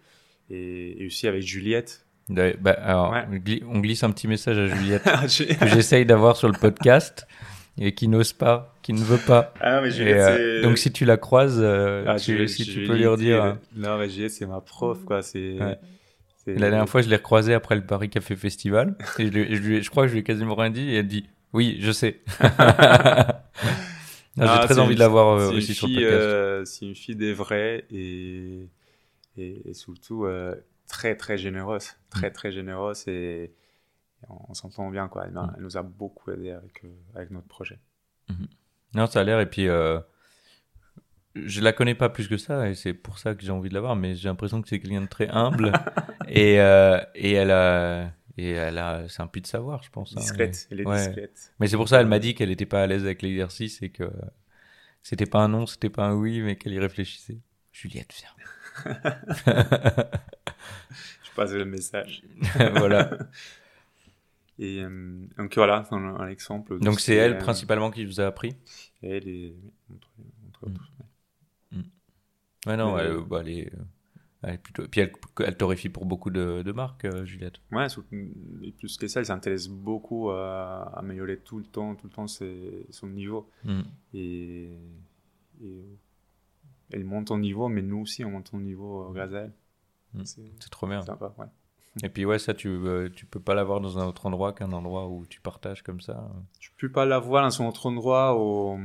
et, et aussi avec Juliette. Bah, alors, Ouais. on gli- on glisse un petit message à Juliette J'ai- que j'essaye d'avoir sur le podcast et qui n'ose pas, qui ne veut pas. ah, mais Et, Juliette, euh, donc si tu la croises, euh, Ah, tu- si tu peux lui redire. dire- Non, mais Juliette, c'est ma prof, quoi. C'est. Ouais. c'est- La dernière fois, je l'ai recroisée après le Paris Café Festival. Et je, lui- je, lui- je crois que je lui ai quasiment rien dit. Et elle dit Oui, je sais. Ah, Ah, J'ai très envie une- de l'avoir euh, c'est une aussi sur le podcast. euh, c'est une fille des vrais et, et, et surtout euh, très, très généreuse. Très, Mm. très généreuse et, et on, on s'entend bien, quoi. Elle, Mm. elle nous a beaucoup aidé avec, euh, avec notre projet. Non, ça a l'air. Et puis, euh, je la connais pas plus que ça. Et c'est pour ça que j'ai envie de l'avoir. Mais j'ai l'impression que c'est quelqu'un de très humble. et, euh, et elle a. Et elle a, c'est un puits de savoir, je pense. hein. Discrète, elle est Ouais. discrète. Mais c'est pour ça, elle m'a dit qu'elle n'était pas à l'aise avec l'exercice et que c'était pas un non, c'était pas un oui, mais qu'elle y réfléchissait. Juliette, viens. Je passe le message. voilà. Et euh, donc voilà, c'est un, un exemple. Donc ce c'est elle euh, principalement qui vous a appris? Elle et entre, entre Mm. autres. Ouais, non, Mais- elle, bah, elle est, euh, elle est plutôt. Puis elle, elle torréfie pour beaucoup de, de marques, euh, Juliette. Ouais, et plus que ça, elle s'intéresse beaucoup à améliorer tout le temps, tout le temps ses- son niveau. Mm. Et, et elle monte en niveau, mais nous aussi, on monte en niveau euh, grâce à elle. Mm. C'est C'est trop bien. sympa, ouais. Et puis ouais, ça, tu, euh, tu peux pas l'avoir dans un autre endroit qu'un endroit où tu partages comme ça. Tu peux pas la voir dans son autre endroit où,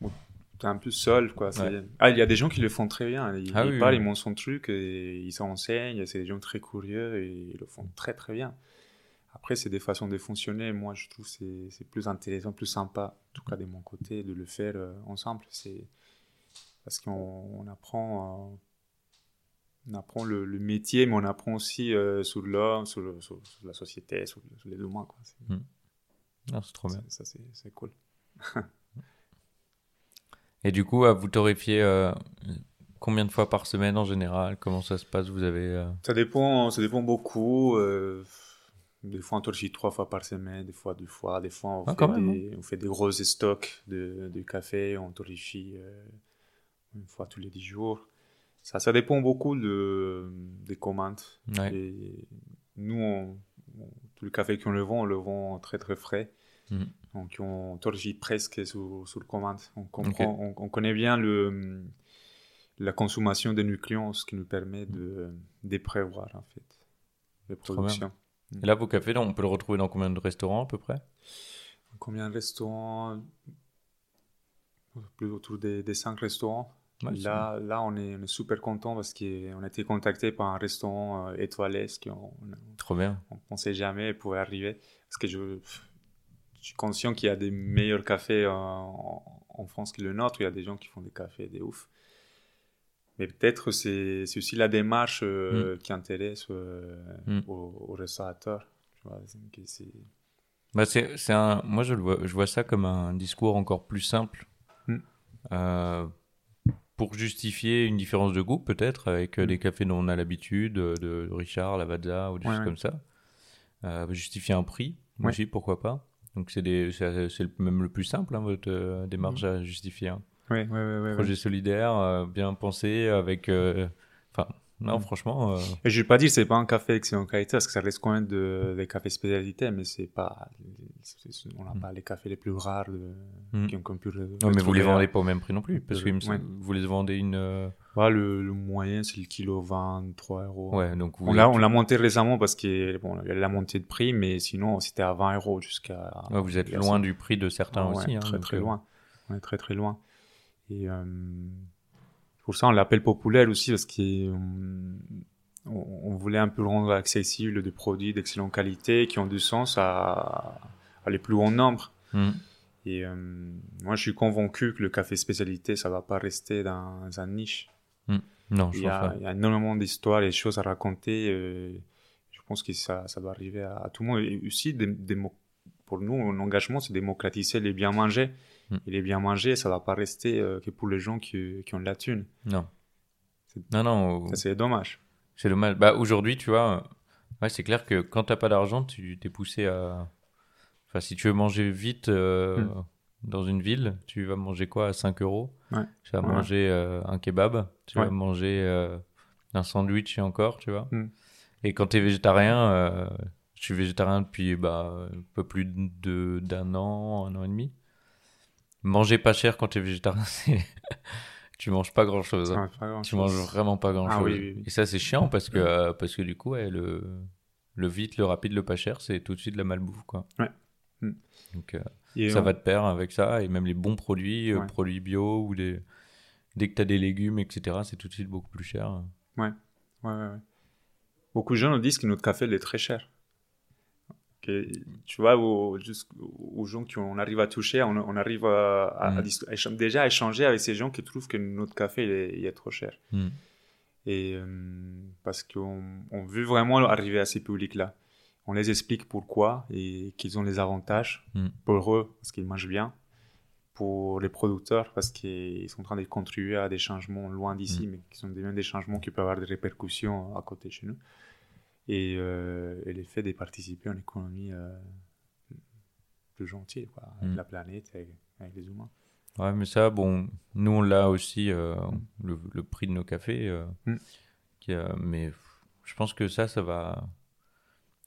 où t'es un peu seul, quoi. Ah, il y a des gens qui le font très bien. Ils, ah parlent, ils montrent son truc, et ils s'enseignent. C'est des gens très curieux et ils le font très très bien. Après, c'est des façons de fonctionner. Moi, je trouve que c'est plus intéressant, plus sympa, en tout cas de mon côté, de le faire euh, ensemble. C'est parce qu'on apprend, euh, on apprend le, métier, mais on apprend aussi euh, sur l'homme, sur, la société, sur, les humains. C'est mmh. trop bien. Ça, c'est cool. Et du coup, vous torréfiez combien de fois par semaine en général? Comment ça se passe? Vous avez Ça dépend, ça dépend beaucoup. Des fois, on torréfie trois fois par semaine, des fois deux fois. Des fois, on, ah, fait, des, hein. on fait des gros stocks de, de café. On torréfie euh, une fois tous les dix jours. Ça, ça dépend beaucoup de, des commandes. Et nous, tout le café qu'on le vend, on le vend très très frais. Mhm. Donc, on torréfie presque sous, sous le commande. On, comprend, on, connaît bien le, la consommation des nutriments, ce qui nous permet de, de prévoir en fait les productions. Et là, vos cafés, on peut le retrouver dans combien de restaurants à peu près? Combien de restaurants? Plus autour des, des 5 restaurants. Là, là on, est, super content parce qu'on a été contacté par un restaurant euh, étoilé. Qui on, Trop bien. On ne pensait jamais pouvoir arriver. Parce que je, je suis conscient qu'il y a des meilleurs cafés en, en, France que le nôtre. Il y a des gens qui font des cafés des ouf. Mais peut-être c'est aussi la démarche euh, mm. qui intéresse euh, mm. aux, restaurateurs. Bah c'est un, moi, je, le vois, je vois ça comme un discours encore plus simple. Mm. Euh, pour justifier une différence de goût, peut-être, avec des cafés dont on a l'habitude, de Richard, Lavazza ou des choses comme ça. justifier un prix, aussi, pourquoi pas. Donc, c'est même le plus simple, hein, votre démarche à justifier. Hein. Oui, oui, oui. Projet solidaire, euh, bien pensé, avec. Euh, enfin, non, mm. franchement. Euh, Et je vais pas dire que c'est pas un café d'excellente qualité, parce que ça reste quand même de, des cafés spécialité, mais c'est pas. On n'a mm. pas les cafés les plus rares de, mm. qui ont pu. Non, mais vous les vendez pas au même prix non plus, parce que vous les vendez une. le, le, moyen, c'est le kilo 23 euros. Ouais, donc on l'a monté récemment parce qu'il bon, y a la montée de prix, mais sinon, c'était à 20 euros jusqu'à. vous êtes loin du prix de certains aussi. Hein, très, très loin. On est très, très loin. Et euh, pour ça, on l'appelle populaire aussi parce qu'on on, voulait un peu rendre accessible des produits d'excellente qualité qui ont du sens à, à les plus grands nombre. Mm. Et euh, moi, je suis convaincu que le café spécialité, ça va pas rester dans un niche. Mm. Non, je il, y a, il y a énormément d'histoires et de choses à raconter. Euh, je pense que ça, ça doit arriver à, tout le monde. Et aussi, des, pour nous, l'engagement, c'est démocratiser les biens mangés. Mm. Il est bien mangé, ça va pas rester euh, que pour les gens qui, qui, ont de la thune. Non. Non, non. C'est dommage. C'est dommage. Bah, aujourd'hui, tu vois, ouais, c'est clair que quand tu n'as pas d'argent, tu t'es poussé à. Enfin, si tu veux manger vite euh, mm. dans une ville, tu vas manger quoi à 5 euros? Ouais. Tu vas manger euh, un kebab, tu vas manger un sandwich et encore, tu vois? Mm. Et quand tu es végétarien, je suis végétarien depuis bah, un peu plus d'un an, un an et demi manger pas cher quand tu es végétarien, c'est tu manges pas grand chose. Hein. tu manges vraiment pas grand chose. Ah Et ça, c'est chiant parce que, euh, parce que du coup, le, le vite, le rapide, le pas cher, c'est tout de suite la malbouffe. Quoi. Ouais. Hmm. Donc, euh, ça va de pair avec ça. Et même les bons produits, euh, produits bio ou des... dès que tu as des légumes, etc., c'est tout de suite beaucoup plus cher. Ouais. Ouais, ouais, Beaucoup de gens nous disent que notre café est très cher tu vois, aux, aux gens qu'on arrive à toucher, on, arrive à, mm. déjà à échanger avec ces gens qui trouvent que notre café il est, trop cher. Mm. Et euh, parce qu'on on veut vraiment arriver à ces publics-là. On les explique pourquoi et qu'ils ont les avantages mm. pour eux parce qu'ils mangent bien, pour les producteurs parce qu'ils sont en train de contribuer à des changements loin d'ici, mais qui sont même des changements qui peuvent avoir des répercussions à côté de chez nous et, euh, et l'effet de participer à une économie euh, plus gentille, quoi, avec mm. la planète, avec les humains. Ouais, mais ça, bon, nous on l'a aussi, euh, le, prix de nos cafés. Mm. qui, mais je pense que ça, ça va.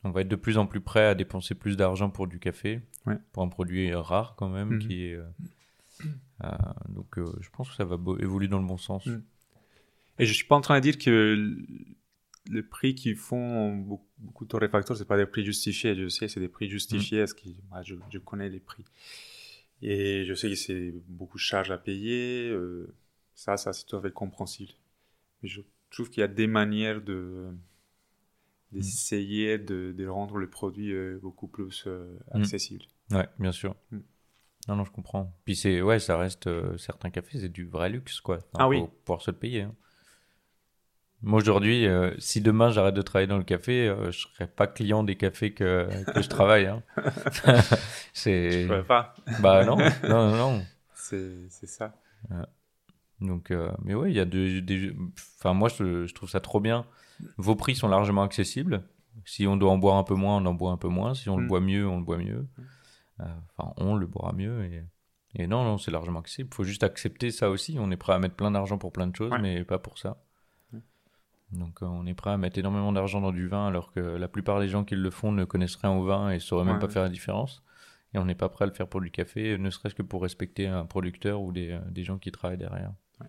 On va être de plus en plus prêt à dépenser plus d'argent pour du café, pour un produit rare quand même, mm-hmm. qui est. donc je pense que ça va évoluer dans le bon sens. Mm. Et je suis pas en train de dire que les prix qu'ils font beaucoup, beaucoup de torréfacteurs, c'est pas des prix justifiés. Je sais, c'est des prix justifiés. Mm. Parce que je, connais les prix. Et je sais que c'est beaucoup de charges à payer. euh, ça, ça c'est tout à fait compréhensible. Mais je trouve qu'il y a des manières de d'essayer de, de rendre le produit euh, beaucoup plus euh, Mm. accessible. Ouais, bien sûr. Mm. Non, non, je comprends. Puis c'est, ouais, ça reste, euh, certains cafés, c'est du vrai luxe, quoi. Enfin, Ah oui. faut pouvoir se le payer. hein. Moi, aujourd'hui, euh, si demain j'arrête de travailler dans le café, euh, je serai pas client des cafés que, que je travaille. hein. c'est, Je pourrais pas. bah non, non, non, non. C'est ça. Donc, euh, mais ouais, il y a des, des- enfin, moi, je, je trouve ça trop bien. Vos prix sont largement accessibles. Si on doit en boire un peu moins, on en boit un peu moins. Si on le Mm. boit mieux, on le boit mieux. Euh, Enfin, on le boira mieux. Et, et non, non, c'est largement accessible. Il faut juste accepter ça aussi. On est prêt à mettre plein d'argent pour plein de choses, Ouais. mais pas pour ça. Donc, euh, on est prêt à mettre énormément d'argent dans du vin, alors que la plupart des gens qui le font ne connaissent rien au vin et sauraient même pas ouais. faire la différence. Et on n'est pas prêt à le faire pour du café, ne serait-ce que pour respecter un producteur ou des, euh, des gens qui travaillent derrière. Ouais.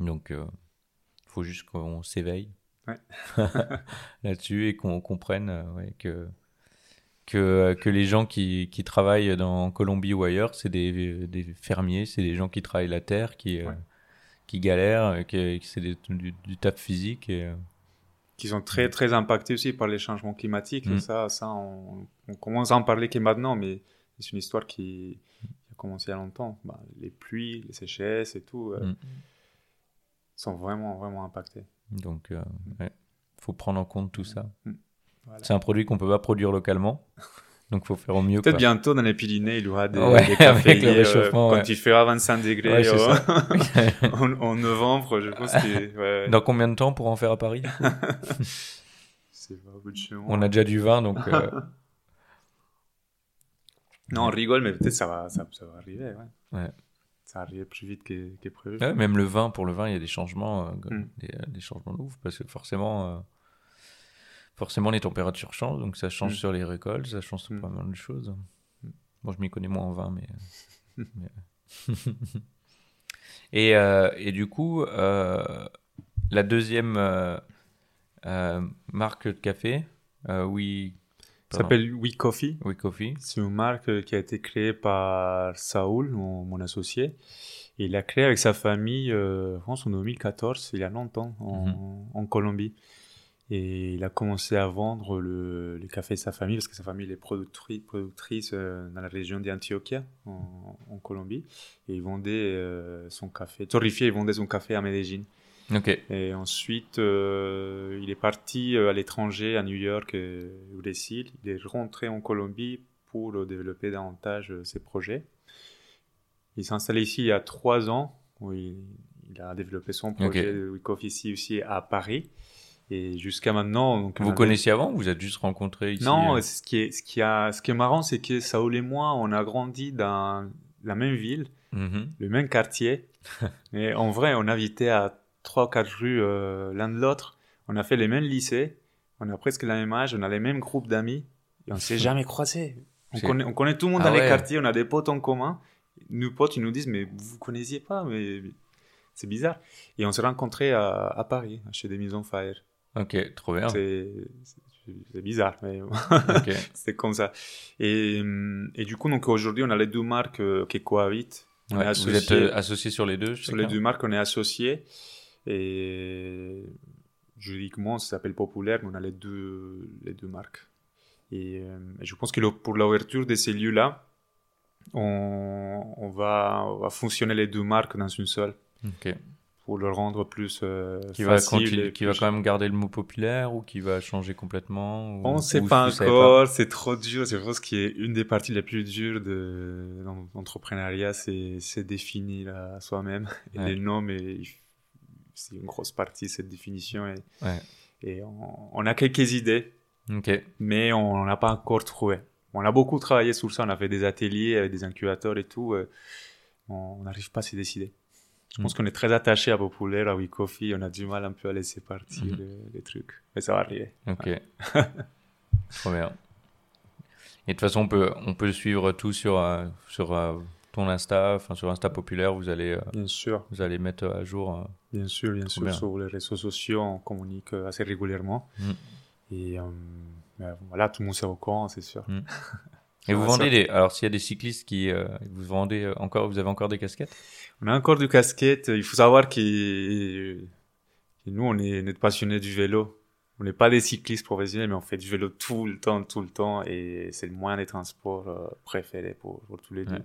Donc, il faut juste qu'on s'éveille là-dessus et qu'on comprenne euh, que, que, que les gens qui, qui travaillent dans Colombie ou ailleurs, c'est des, des fermiers, c'est des gens qui travaillent la terre, qui, euh. Qui galèrent, euh, qui, qui- c'est du, du taf physique. Et, euh, Qui sont très, très impactés aussi par les changements climatiques. Mm. Et ça, ça on, on commence à en parler que maintenant, mais c'est une histoire qui, qui a commencé il y a longtemps. Bah, les pluies, les sécheresses et tout euh, Mm. sont vraiment, vraiment impactés. donc, euh, ouais, faut prendre en compte tout ça. Voilà. C'est un produit qu'on peut pas produire localement, donc faut faire au mieux. Peut-être bientôt dans les Pyrénées, il y aura des, Ouais, des cafés avec le réchauffement, quand ouais. il fera 25 degrés Ouais, euh, ça. en, en novembre, je pense que Dans combien de temps pour en faire à Paris du coup c'est pas au bout de chez moi. On a déjà du vin, donc euh, Non, on rigole, mais peut-être ça va, ça, ça va arriver. Ouais. Ça va arriver plus vite que, que prévu. même le vin, pour le vin, il y a des changements, euh, Mm. des, euh, des changements de ouf, parce que forcément, euh, forcément les températures changent, donc ça change Mm. sur les récoltes, ça change sur Mm. pas mal de choses. Moi, je m'y connais moins en vin, mais. mais, et, euh, et du coup, euh, la deuxième euh, marque de café, oui. Ça s'appelle We Coffee. Oui Coffee. C'est une marque qui a été créée par Saoul, mon, mon associé. Il l'a créée avec sa famille, je pense en 2014, il y a longtemps, en, en Colombie. Et il a commencé à vendre le, les cafés de sa famille, parce que sa famille est productrice, productrice euh, dans la région d'Antioquia, en, en Colombie. Et il vendait euh, son café, torréfié, il vendait son café à Medellín. Ok. Et ensuite, euh, il est parti euh, à l'étranger, à New York, euh, au Brésil. Il est rentré en Colombie pour développer davantage ses projets. Il s'est installé ici il y a trois ans, où il, il a développé son projet Ok. de WeCoff ici aussi à Paris. Et jusqu'à maintenant... Donc, Vous avait- connaissiez avant ou vous êtes juste rencontrés ici Non, euh ce qui, est, ce, qui a, ce qui est marrant, c'est que Saoul et moi, on a grandi dans la même ville, Mhm. le même quartier. Et en vrai, on habitait à 3 ou 4 rues euh, l'un de l'autre. On a fait les mêmes lycées. On a presque le même âge. On a les mêmes groupes d'amis. Et on s'est jamais croisés. On connaît, on connaît tout le monde Ah dans les quartiers. On a des potes en commun. Nos potes, ils nous disent, mais vous vous connaissiez pas, mais c'est bizarre. Et on s'est rencontrés à, à Paris, chez des Maisons Fire. Ok, trop bien. C'est bizarre, mais c'est comme ça. Et, et du coup, donc aujourd'hui, on a les deux marques euh, qui cohabitent. Ouais, vous êtes associés. euh, sur les deux Sur les deux marques, on est associés. Et juridiquement, ça s'appelle Populaire, mais on a les deux, les deux marques. Et, euh, je pense que le- pour l'ouverture de ces lieux-là, on, on va, on va fonctionner les deux marques dans une seule Ok. Pour le rendre plus euh, Qui va, facile. et qui va quand même garder le mot populaire ou qui va changer complètement ou- On ne sait pas encore, c'est trop dur. Je pense qu'il est une des parties les plus dures de l'entrepreneuriat, c'est c'est définir soi-même. Ouais. les noms, mais c'est une grosse partie cette définition. Et, Ouais. et on, on a quelques idées, mais on n'a pas encore trouvé. On a beaucoup travaillé sur ça. On a fait des ateliers avec des incubateurs et tout. euh, on n'arrive pas à se décider. Je pense qu'on est très attaché à Populaire, à WeCoffee. On a du mal un peu à laisser partir Mhm. les, les trucs. Mais ça va arriver. Ok. Trop bien. Et de toute façon, on peut, on peut suivre tout sur, euh, sur euh, ton Insta, enfin sur Insta populaire. Vous allez, euh, Bien sûr. vous allez mettre à jour. Bien sûr, bien sûr. bien. Sur les réseaux sociaux, on communique assez régulièrement. Mm. Et ben, voilà, tout le monde s'est au courant, c'est sûr. Mm. Et vous vendez des. Alors, s'il y a des cyclistes qui. vous vendez encore. Vous avez encore des casquettes? On a encore du casquette. Il faut savoir que, nous, on est, on est passionnés du vélo. On n'est pas des cyclistes professionnels, mais on fait du vélo tout le temps, tout le temps. Et c'est le moyen de transport euh, préféré pour, pour tous les deux. Ouais.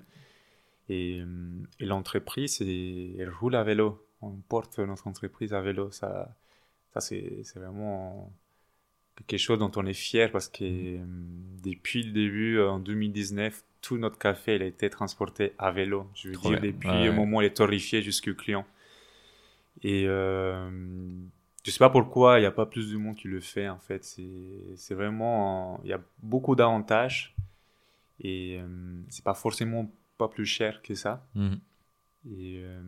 Et, euh, et l'entreprise, elle roule à vélo. On porte notre entreprise à vélo. Ça, ça c'est vraiment quelque chose dont on est fier parce que euh, depuis le début, en 2019, tout notre café il a été transporté à vélo. Je veux Trop dire, bien. depuis Ouais, le moment où il est torréfié jusqu'au client. Et euh, je sais pas pourquoi il n'y a pas plus de monde qui le fait en fait. C'est vraiment. Il y a beaucoup d'avantages et euh, c'est pas forcément pas plus cher que ça. Mhm. Et euh,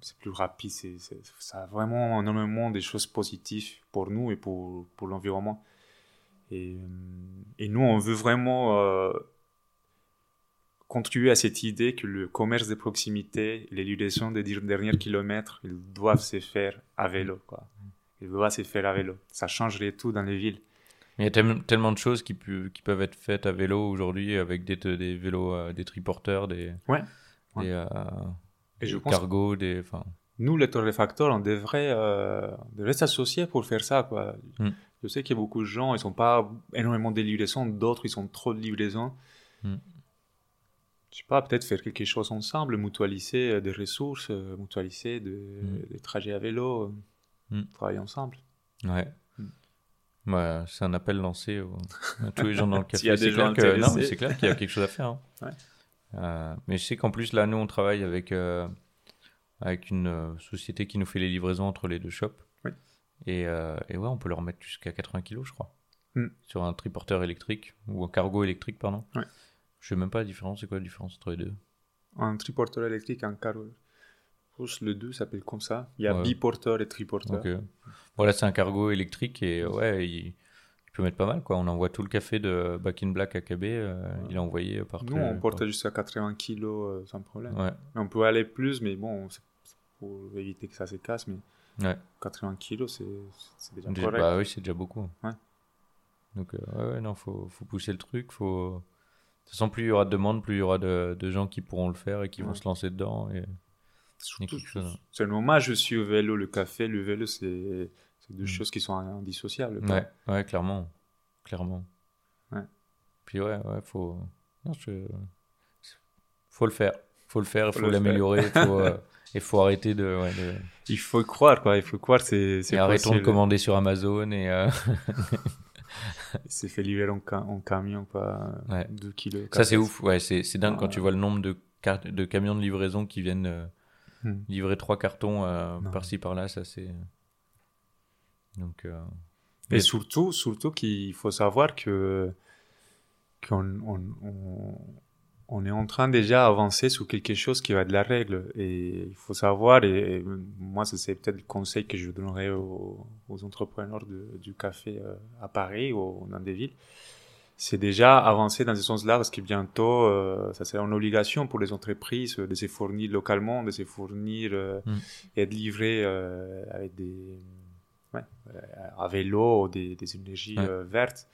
c'est plus rapide. c'est c'est- ça a vraiment énormément des choses positives pour nous et pour, pour l'environnement. Et, euh, et nous, on veut vraiment euh, contribuer à cette idée que le commerce de proximité, les livraisons des derniers kilomètres, ils doivent se faire à vélo. Quoi. Ils doivent se faire à vélo. Ça changerait tout dans les villes. Il y a tel- tellement de choses qui, pu- qui peuvent être faites à vélo aujourd'hui avec des, des vélos, euh, des triporteurs, des, Ouais. Ouais. des, euh, Et je des pense cargos, des. Nous, les torréfacteurs, on devrait, euh, devrait s'associer pour faire ça. Quoi. Mm. Je sais qu'il y a beaucoup de gens, ils sont pas énormément de livraisons, d'autres, ils sont trop de livraisons. Mm. Je sais pas, peut-être faire quelque chose ensemble, mutualiser euh, des ressources, euh, mutualiser Mm. des trajets à vélo, euh, Mm. travailler ensemble. ouais. Mm. Ouais, c'est un appel lancé à tous les gens dans le café. S'il y a C'est des clair gens que- non, mais intéressés. c'est clair qu'il y a quelque chose à faire. hein. Ouais. Euh, mais je sais qu'en plus, là, nous, on travaille avec, euh, avec une euh, société qui nous fait les livraisons entre les deux shops. Oui. Et, et ouais, on peut leur mettre jusqu'à 80 kilos, je crois. Sur un triporteur électrique, ou un cargo électrique, pardon. Ouais. Je sais même pas la différence. C'est quoi la différence entre les deux Un triporteur électrique, un cargo. Le 2 s'appelle comme ça. Il y a Ouais. biporteur et triporteur. Ok. Voilà, c'est un cargo électrique et ouais, il, il peut mettre pas mal quoi. On envoie tout le café de Back in Black à KB, euh, il a envoyé partout. Nous, on porte jusqu'à 80 kilos euh, sans problème. Ouais, On peut aller plus, mais bon, pour éviter que ça se casse. Mais ouais. 80 kilos, c'est déjà Déjà- correct. bah oui, c'est déjà beaucoup. Donc euh, ouais, ouais, non, faut, faut pousser le truc. Faut... De toute façon, plus il y aura de demandes, plus il y aura de, de gens qui pourront le faire et qui vont se lancer dedans. Et... Surtout, quelque chose. seulement je suis au vélo. Le café, le vélo, c'est c'est deux Mm. choses qui sont indissociables. Ouais, ouais, clairement, clairement. Ouais. Puis ouais, ouais, faut, non, je- faut le faire, faut le faire, il Faut faut le l'améliorer, faut, euh, et faut arrêter de, ouais, de- Il faut croire, quoi. Il faut croire, c'est c'est et arrêtons de commander sur Amazon et euh, C'est fait livrer en, ca- en camion, quoi. Ouais. 2 kilos. ça c'est ouf, ouais, c'est dingue quand tu vois le nombre de de camions de livraison qui viennent euh, Hmm. livrer trois cartons euh, par-ci par-là, ça c'est donc euh, Et surtout, surtout qu'il faut savoir que qu'on on, on- on est en train déjà d'avancer sur quelque chose qui va de la règle. Et il faut savoir, et, et moi, ça, c'est peut-être le conseil que je donnerais aux, aux entrepreneurs de- du café euh, à Paris ou dans des villes, c'est déjà avancer dans ce sens-là, parce que bientôt, euh, ça sera une obligation pour les entreprises de se fournir localement, de se fournir euh, Mm. et de livrer euh, avec des, ouais, à vélo des, des énergies Ouais. vertes.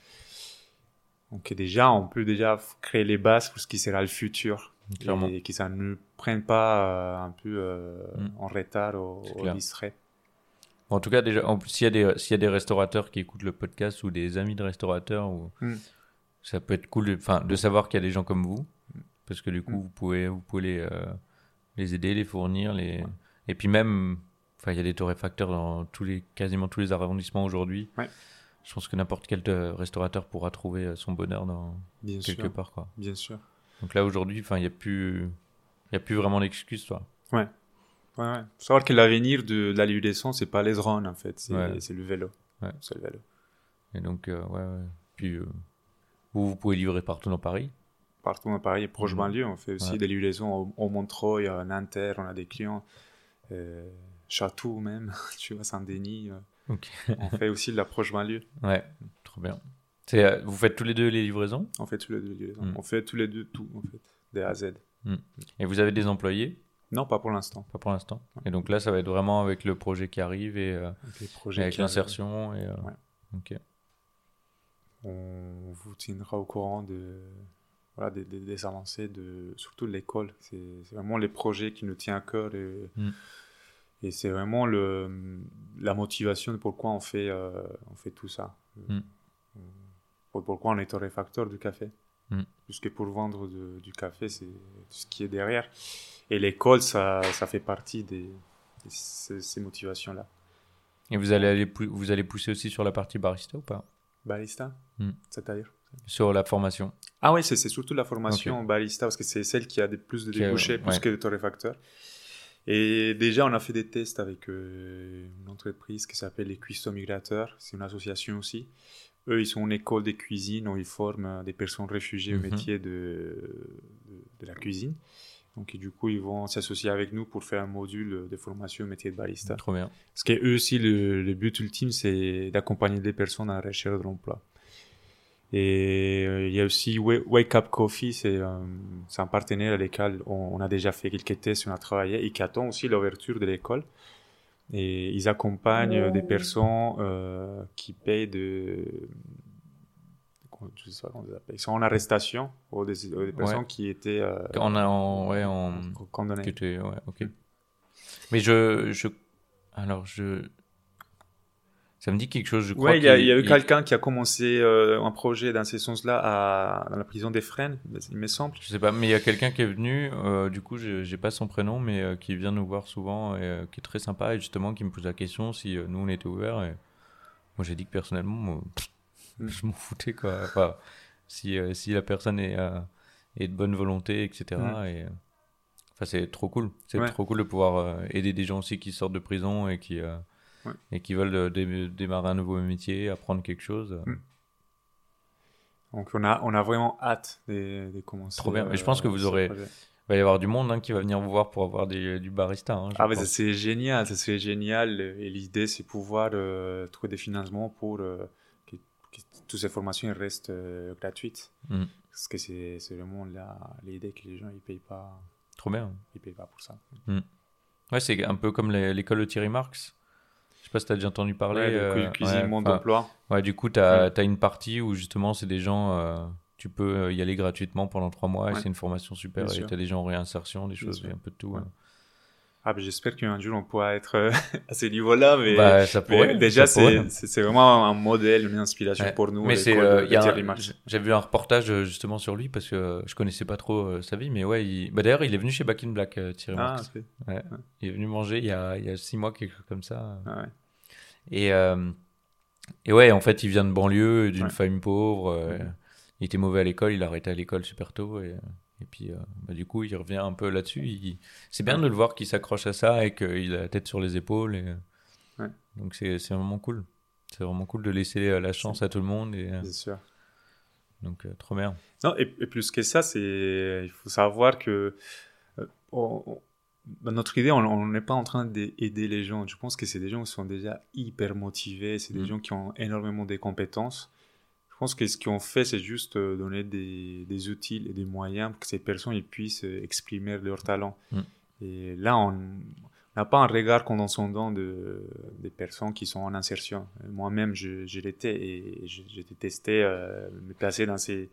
Donc déjà, on peut déjà créer les bases pour ce qui sera le futur clairement. et que ça ne prenne pas euh, un peu euh, Mm. en retard au clair. distrait. En tout cas, déjà, s'il y, a des- s'il y a des restaurateurs qui écoutent le podcast ou des amis de restaurateurs, ou... Mm. ça peut être cool de, de savoir qu'il y a des gens comme vous. Parce que du coup, Mm. vous pouvez, vous pouvez les, euh, les aider, les fournir. Les... Ouais. Et puis même, il y a des torréfacteurs dans tous les, quasiment tous les arrondissements aujourd'hui. Ouais. Je pense que n'importe quel euh, restaurateur pourra trouver euh, son bonheur dans Bien quelque sûr, part. Quoi. bien sûr. Donc là, aujourd'hui, enfin, il n'y a plus, il y a plus vraiment d'excuses, toi. Ouais, ouais. Faut savoir que l'avenir de, de la livraison, c'est pas les drones en fait, c'est Ouais. le vélo. Ouais. C'est le vélo. Et donc, euh, ouais, ouais. Puis, euh, vous, vous pouvez livrer partout dans Paris. Partout dans Paris proche Mhm. banlieue, on fait aussi Ouais. des livraisons au, au Montreuil, à Nanterre, on a des clients, euh, Château même, tu vois, Saint-Denis. On fait aussi de la proche banlieue. Ouais, trop bien. Euh, vous faites tous les deux les livraisons? On fait tous les deux livraisons. Mhm. On fait tous les deux tout, en fait, de A à Z. et vous avez des employés? Non, pas pour l'instant. Pas pour l'instant. Et donc là, ça va être vraiment avec le projet qui arrive et, euh, Avec les l'insertion. Et, euh, Ouais. Ok. On vous tiendra au courant de, voilà, des, des, avancées, de, surtout de l'école. C'est vraiment les projets qui nous tiennent à cœur et, mm. Et c'est vraiment le, la motivation de pourquoi on fait, euh, on fait tout ça. Mm. pourquoi on est torréfacteur du café. Mm. Puisque pour vendre du café, c'est ce qui est derrière. Et l'école, ça, ça fait partie des, de ces, motivations-là. Et vous allez, aller, vous allez pousser aussi sur la partie barista ou pas? Barista C'est-à-dire? Sur la formation Ah oui, c'est surtout la formation barista parce que c'est celle qui a des, plus de débouchés, plus que de torréfacteurs. Et déjà, on a fait des tests avec euh, une entreprise qui s'appelle les Cuistots Migrateurs. C'est une association aussi. Eux, ils sont une école de cuisine où ils forment euh, des personnes réfugiées au mhm. métier de, de, la cuisine. Donc, du coup, ils vont s'associer avec nous pour faire un module de formation au métier de barista. Trop bien. Parce que eux aussi, le, le but ultime, c'est d'accompagner des personnes à la recherche de l'emploi. Et euh, il y a aussi Wake Up Coffee, c'est un, un, partenaire avec lequel on, a déjà fait quelques tests, on a travaillé, et qui attend aussi l'ouverture de l'école. Et ils accompagnent des personnes euh, qui payent de. Je sais pas comment ils sont en arrestation, ou des, personnes qui étaient. Euh, en, en, ouais, en. Condamnées. ouais, ok. Mais je. je alors, je ça me dit quelque chose, je crois. Oui, il y, a eu quelqu'un qui a commencé euh, un projet dans ce sens-là dans la prison des Fresnes, il me semble. Je sais pas, mais il y a quelqu'un qui est venu, euh, du coup, j'ai pas son prénom, mais euh, qui vient nous voir souvent et qui est très sympa et justement qui me pose la question si nous on était ouverts. Et moi j'ai dit que personnellement, mm. je m'en foutais quoi. Enfin, si, si la personne est, est de bonne volonté, etc. Mm. Et, enfin, c'est trop cool. C'est trop cool de pouvoir aider des gens aussi qui sortent de prison et qui et qui veulent euh, démarrer un nouveau métier, apprendre quelque chose. Hmm. Donc on a, on a vraiment hâte de, commencer. Trop bien. Mais je pense que vous aurez. Il va y avoir du monde hein, qui va venir vous voir pour avoir des, du barista. Hein, ah, mais ça c'est génial, ça c'est génial. Et l'idée c'est pouvoir euh, trouver des financements pour euh, que, toutes ces formations restent gratuites. Hmm. Parce que c'est vraiment l'idée que les gens ils payent pas. Trop bien. Ils payent pas pour ça. Hmm. Ouais, c'est un peu comme l'école de Thierry Marx. Je sais pas si tu as déjà entendu parler. Ouais, euh, cuisine, monde d'emploi. Ouais, du coup, tu as, une partie où justement, c'est des gens, euh, tu peux euh, y aller gratuitement pendant trois mois et c'est une formation super. et tu as des gens en réinsertion, des choses, un peu de tout. Ah, ben, j'espère qu'un jour on pourra être à ce niveau-là, mais, bah, ça pourrait, déjà c'est vraiment un modèle, une inspiration pour nous. Mais c'est, j'ai vu un reportage justement sur lui parce que je connaissais pas trop sa vie, mais ouais, il... bah, d'ailleurs il est venu chez Back in Black, Thierry ah, ouais. Il est venu manger il y a, il y a six mois quelque chose comme ça. Ah, et et ouais, en fait, il vient de banlieue, d'une famille pauvre. Il était mauvais à l'école, il a arrêté à l'école super tôt et et puis, euh, bah, du coup, il revient un peu là-dessus. C'est bien de le voir qu'il s'accroche à ça et qu'il a la tête sur les épaules. Et... Donc, c'est vraiment cool. C'est vraiment cool de laisser euh, la chance à tout le monde. Et... Bien sûr. Donc, euh, trop bien. Non, et, plus que ça, c'est il faut savoir que dans notre idée, on n'est pas en train d'aider les gens. Je pense que c'est des gens qui sont déjà hyper motivés. C'est des mm. gens qui ont énormément de compétences pense que ce qu'on fait, c'est juste euh, donner des, des, outils et des moyens pour que ces personnes puissent euh, exprimer leur talent. Mm. Et là, on n'a pas un regard condescendant de, des personnes qui sont en insertion. Moi-même, je, je l'étais et j'ai testé euh, me placer dans ces,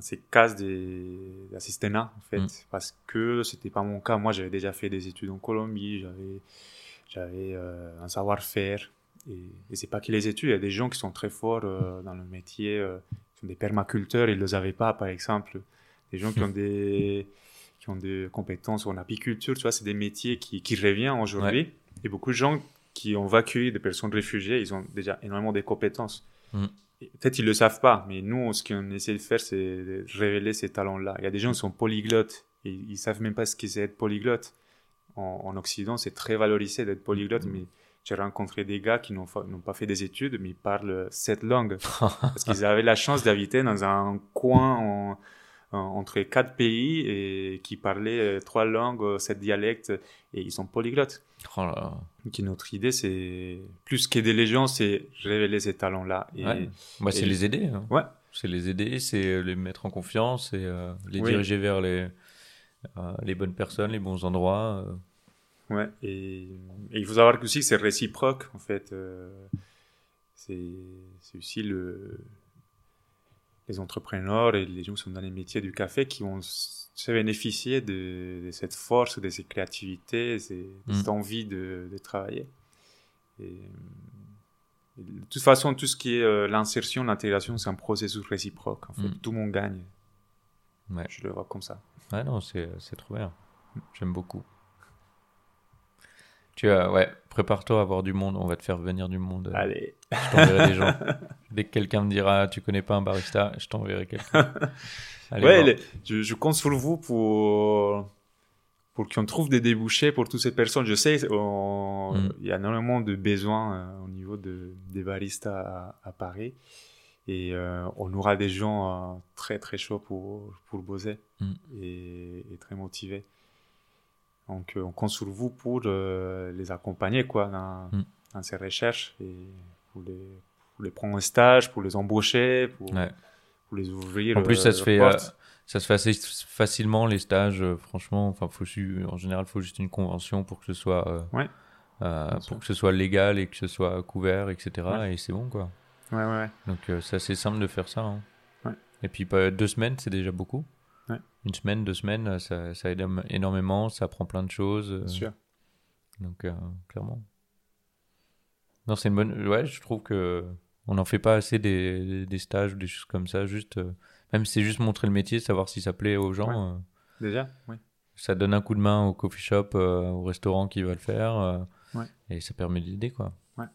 ces cases d'assistanat, en fait, mm. parce que c'était pas mon cas. Moi, j'avais déjà fait des études en Colombie, j'avais j'avais un savoir-faire et, et c'est pas que les études, il y a des gens qui sont très forts euh, dans le métier, euh, qui sont des permaculteurs, ils ne le savaient pas, par exemple. Des gens qui ont des, qui ont des compétences en apiculture, tu vois, c'est des métiers qui, qui reviennent aujourd'hui. Et beaucoup de gens qui ont vaincu des personnes réfugiées, ils ont déjà énormément de compétences. Mm. Peut-être ils le savent pas, mais nous, ce qu'on essaie de faire, c'est de révéler ces talents-là. Il y a des gens qui sont polyglottes et ils savent même pas ce qu'est être polyglotte. En, en Occident, c'est très valorisé d'être polyglotte, mm. mais j'ai rencontré des gars qui n'ont pas fait des études, mais ils parlent cette langue. parce qu'ils avaient la chance d'habiter dans un coin entre quatre pays et qui parlaient euh, trois langues, euh, sept dialectes, et ils sont polyglottes. Oh Donc, notre idée, c'est plus qu'aider les gens, c'est révéler ces talents-là. Et, ouais. c'est les aider. Hein. Ouais. C'est les aider, c'est les mettre en confiance et euh, les diriger vers les, les bonnes personnes, les bons endroits. Ouais, et, il faut savoir aussi que c'est réciproque, en fait. Euh, c'est aussi le. Les entrepreneurs et les gens qui sont dans les métiers du café qui vont se bénéficier de, cette force, de cette créativité, de cette mm. envie de, travailler. Et, de toute façon, tout ce qui est euh, l'insertion, l'intégration, c'est un processus réciproque. En fait, mm. tout le monde gagne. Ouais. Je le vois comme ça. Ouais, non, c'est trop bien. J'aime beaucoup. Tu as, ouais, prépare-toi à avoir du monde. On va te faire venir du monde. Allez. Je t'enverrai des gens. Dès que quelqu'un me dira, tu connais pas un barista, je t'enverrai quelqu'un. ouais, je, compte sur vous pour pour qu'on trouve des débouchés pour toutes ces personnes. Je sais, mm. il y a énormément de besoins euh, au niveau de, des baristas à, Paris. Et euh, on aura des gens euh, très très chauds pour, pour bosser mm. et, très motivés. Donc on compte sur vous pour les accompagner quoi, dans, mm. dans, ces recherches et pour les, pour les prendre en stage, pour les embaucher, pour, pour les ouvrir. En plus, ça se fait ça se fait assez facilement les stages euh, franchement. Enfin faut en général il faut juste une convention pour que ce soit euh, ouais, euh, pour que ce soit légal et que ce soit couvert etc et c'est bon quoi. Ouais ouais, donc c'est assez simple de faire ça hein. et puis deux semaines c'est déjà beaucoup une semaine deux semaines ça, ça, aide énormément ça apprend plein de choses sûr donc clairement non c'est une bonne ouais je trouve que on n'en fait pas assez des, des, stages ou des choses comme ça juste même si c'est juste montrer le métier, savoir si ça plaît aux gens. Euh, Déjà, oui. Ça donne un coup de main au coffee shop, euh, au restaurant qui va le faire. Euh, et ça permet d'aider, quoi. Ouais.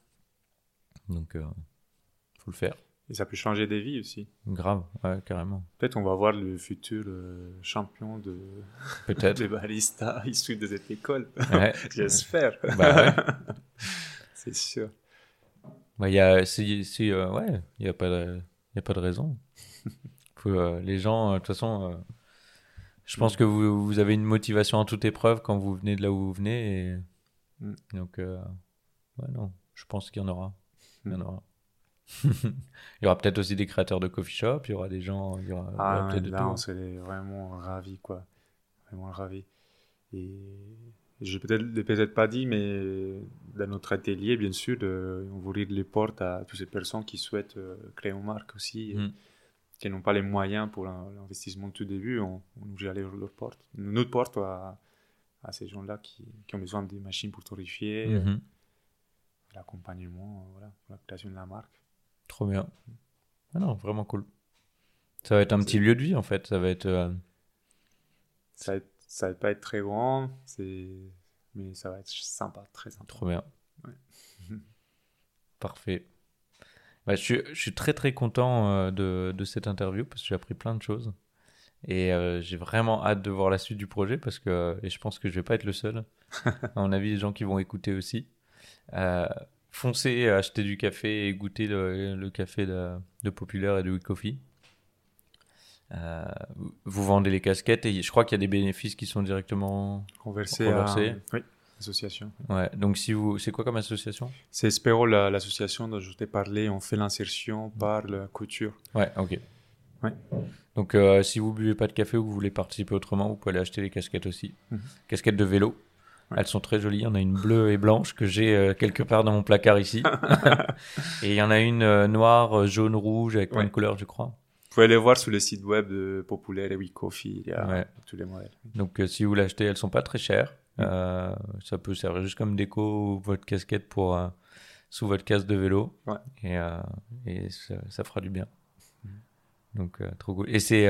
Donc, faut le faire. Et ça peut changer des vies aussi. Grave, ouais, carrément. Peut-être on va voir le futur champion de peut-être des baristas issus de cette école. J'espère. Bah, c'est sûr. Bah, y a, si, si, ouais, il n'y a, pas de, y a pas de raison. Euh, les gens, euh, de toute façon, euh, je pense que vous, vous, avez une motivation en toute épreuve quand vous venez de là où vous venez. Et... Mm. Donc, ouais, non, je pense qu'il y en aura. Il y en mm. aura. il y aura peut-être aussi des créateurs de coffee shop, il y aura des gens. Il y aura, ah, là, on serait vraiment ravis, quoi. Vraiment ravis. Et je ne l'ai peut-être pas dit, mais dans notre atelier, bien sûr, on va ouvrir les portes à toutes ces personnes qui souhaitent créer une marque aussi. Mm qui n'ont pas les moyens pour l'investissement de tout début, on, on ouvre leur porte, notre porte à, à ces gens-là qui, qui, ont besoin des machines pour torréfier, mhm. l'accompagnement, voilà, la création de la marque. Trop bien. Ah non, vraiment cool. Ça va être un petit lieu de vie en fait. Ça va être. Euh, ça, va ça va pas être très grand, mais ça va être sympa, très sympa. Trop bien. Parfait. Bah, je, suis, je, suis, très très content euh, de, de, cette interview parce que j'ai appris plein de choses. Et euh, j'ai vraiment hâte de voir la suite du projet parce que et je pense que je vais pas être le seul. à mon avis, les gens qui vont écouter aussi. Foncez acheter du café et goûter le, le café de, de, Populaire et de We Coffee. Euh, vous vendez les casquettes et je crois qu'il y a des bénéfices qui sont directement conversés. conversés. Oui. Association. Ouais, donc si vous, c'est quoi comme association? C'est Espero, l'association dont je t'ai parlé. On fait l'insertion par la couture. Ouais, ok. Ouais. Donc euh, si vous buvez pas de café ou vous voulez participer autrement, vous pouvez aller acheter les casquettes aussi. Mhm. Casquettes de vélo. Elles sont très jolies. Il y en a une bleue et blanche que j'ai euh, quelque part dans mon placard ici. et il y en a une euh, noire, jaune, rouge avec plein de couleurs, je crois. Vous pouvez aller voir sur le site web de Populaire et WeCoffee. Il y a tous les modèles. Donc si vous l'achetez, elles sont pas très chères. Euh, ça peut servir juste comme déco ou votre casquette pour euh, sous votre casque de vélo. Et, euh, et ça, fera du bien. Mm. Donc, trop cool. Et c'est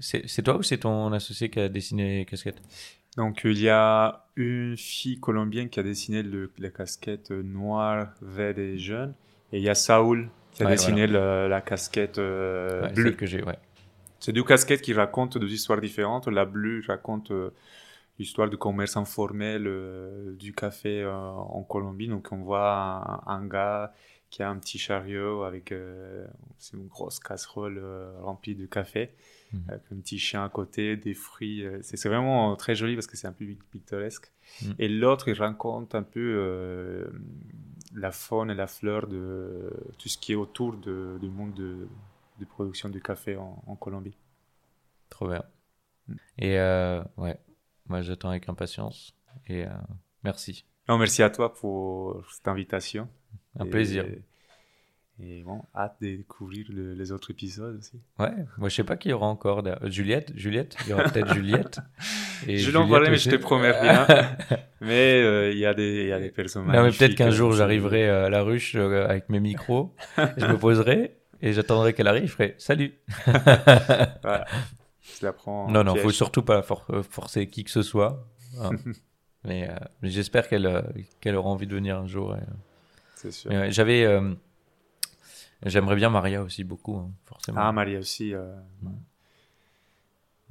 c'est toi ou c'est ton associé qui a dessiné les casquettes? Donc, il y a une fille colombienne qui a dessiné le, la casquette noire, vert et jaune. Et il y a Saoul qui a dessiné la casquette bleue. que j'ai, ouais. C'est deux casquettes qui racontent deux histoires différentes. La bleue raconte l'histoire du commerce informel euh, du café euh, en Colombie. Donc on voit un, gars qui a un petit chariot avec euh, une grosse casserole remplie de café, mhm. avec un petit chien à côté, des fruits. c'est vraiment très joli parce que c'est un peu pittoresque. Mhm. Et l'autre, il raconte un peu la faune et la fleur de tout ce qui est autour de, du monde de, de, production du café en, en Colombie. Trop bien. Mm. Et ouais, moi, j'attends avec impatience. Et euh, merci. Non, merci à toi pour cette invitation. Un plaisir. Et bon, hâte de découvrir le- les autres épisodes aussi. Ouais, moi je sais pas qui y aura encore. Juliette, Juliette, il y aura peut-être Juliette. Et je l'envoierai, mais je te promets rien. mais euh, il y a des, il y a des personnes Non, mais peut-être qu'un euh, jour qui- j'arriverai euh, à la ruche euh, avec mes micros, je me poserai et j'attendrai qu'elle arrive, je ferai salut. Voilà. Je la prends en Non, non, piège. faut surtout pas for- euh, forcer qui que ce soit. hein. mais euh, mais j'espère qu'elle euh, qu'elle aura envie de venir un jour. et, euh, C'est sûr. mais ouais, J'avais, euh, j'aimerais bien Maria aussi beaucoup, hein, forcément. Ah, Marie aussi. euh,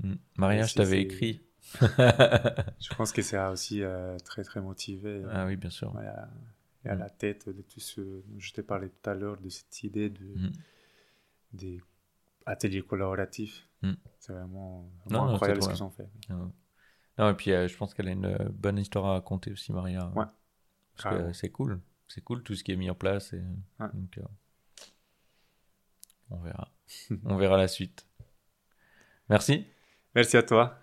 Mm. Maria, Ouais, je t'avais écrit. je pense que c'est aussi euh, très, très motivé. Ah oui, bien sûr. Voilà. Et à la tête de tout ce je t'ai parlé tout à l'heure, de cette idée de, Mm. des ateliers collaboratifs. Mm. C'est vraiment, Non, vraiment non, incroyable ce qu'ils ont fait. Non, et puis euh, je pense qu'elle a une bonne histoire à raconter aussi, Maria. Ouais, Parce que euh, c'est cool. C'est cool tout ce qui est mis en place. Et, Ouais. donc, euh, on verra. on verra la suite. Merci. Merci à toi.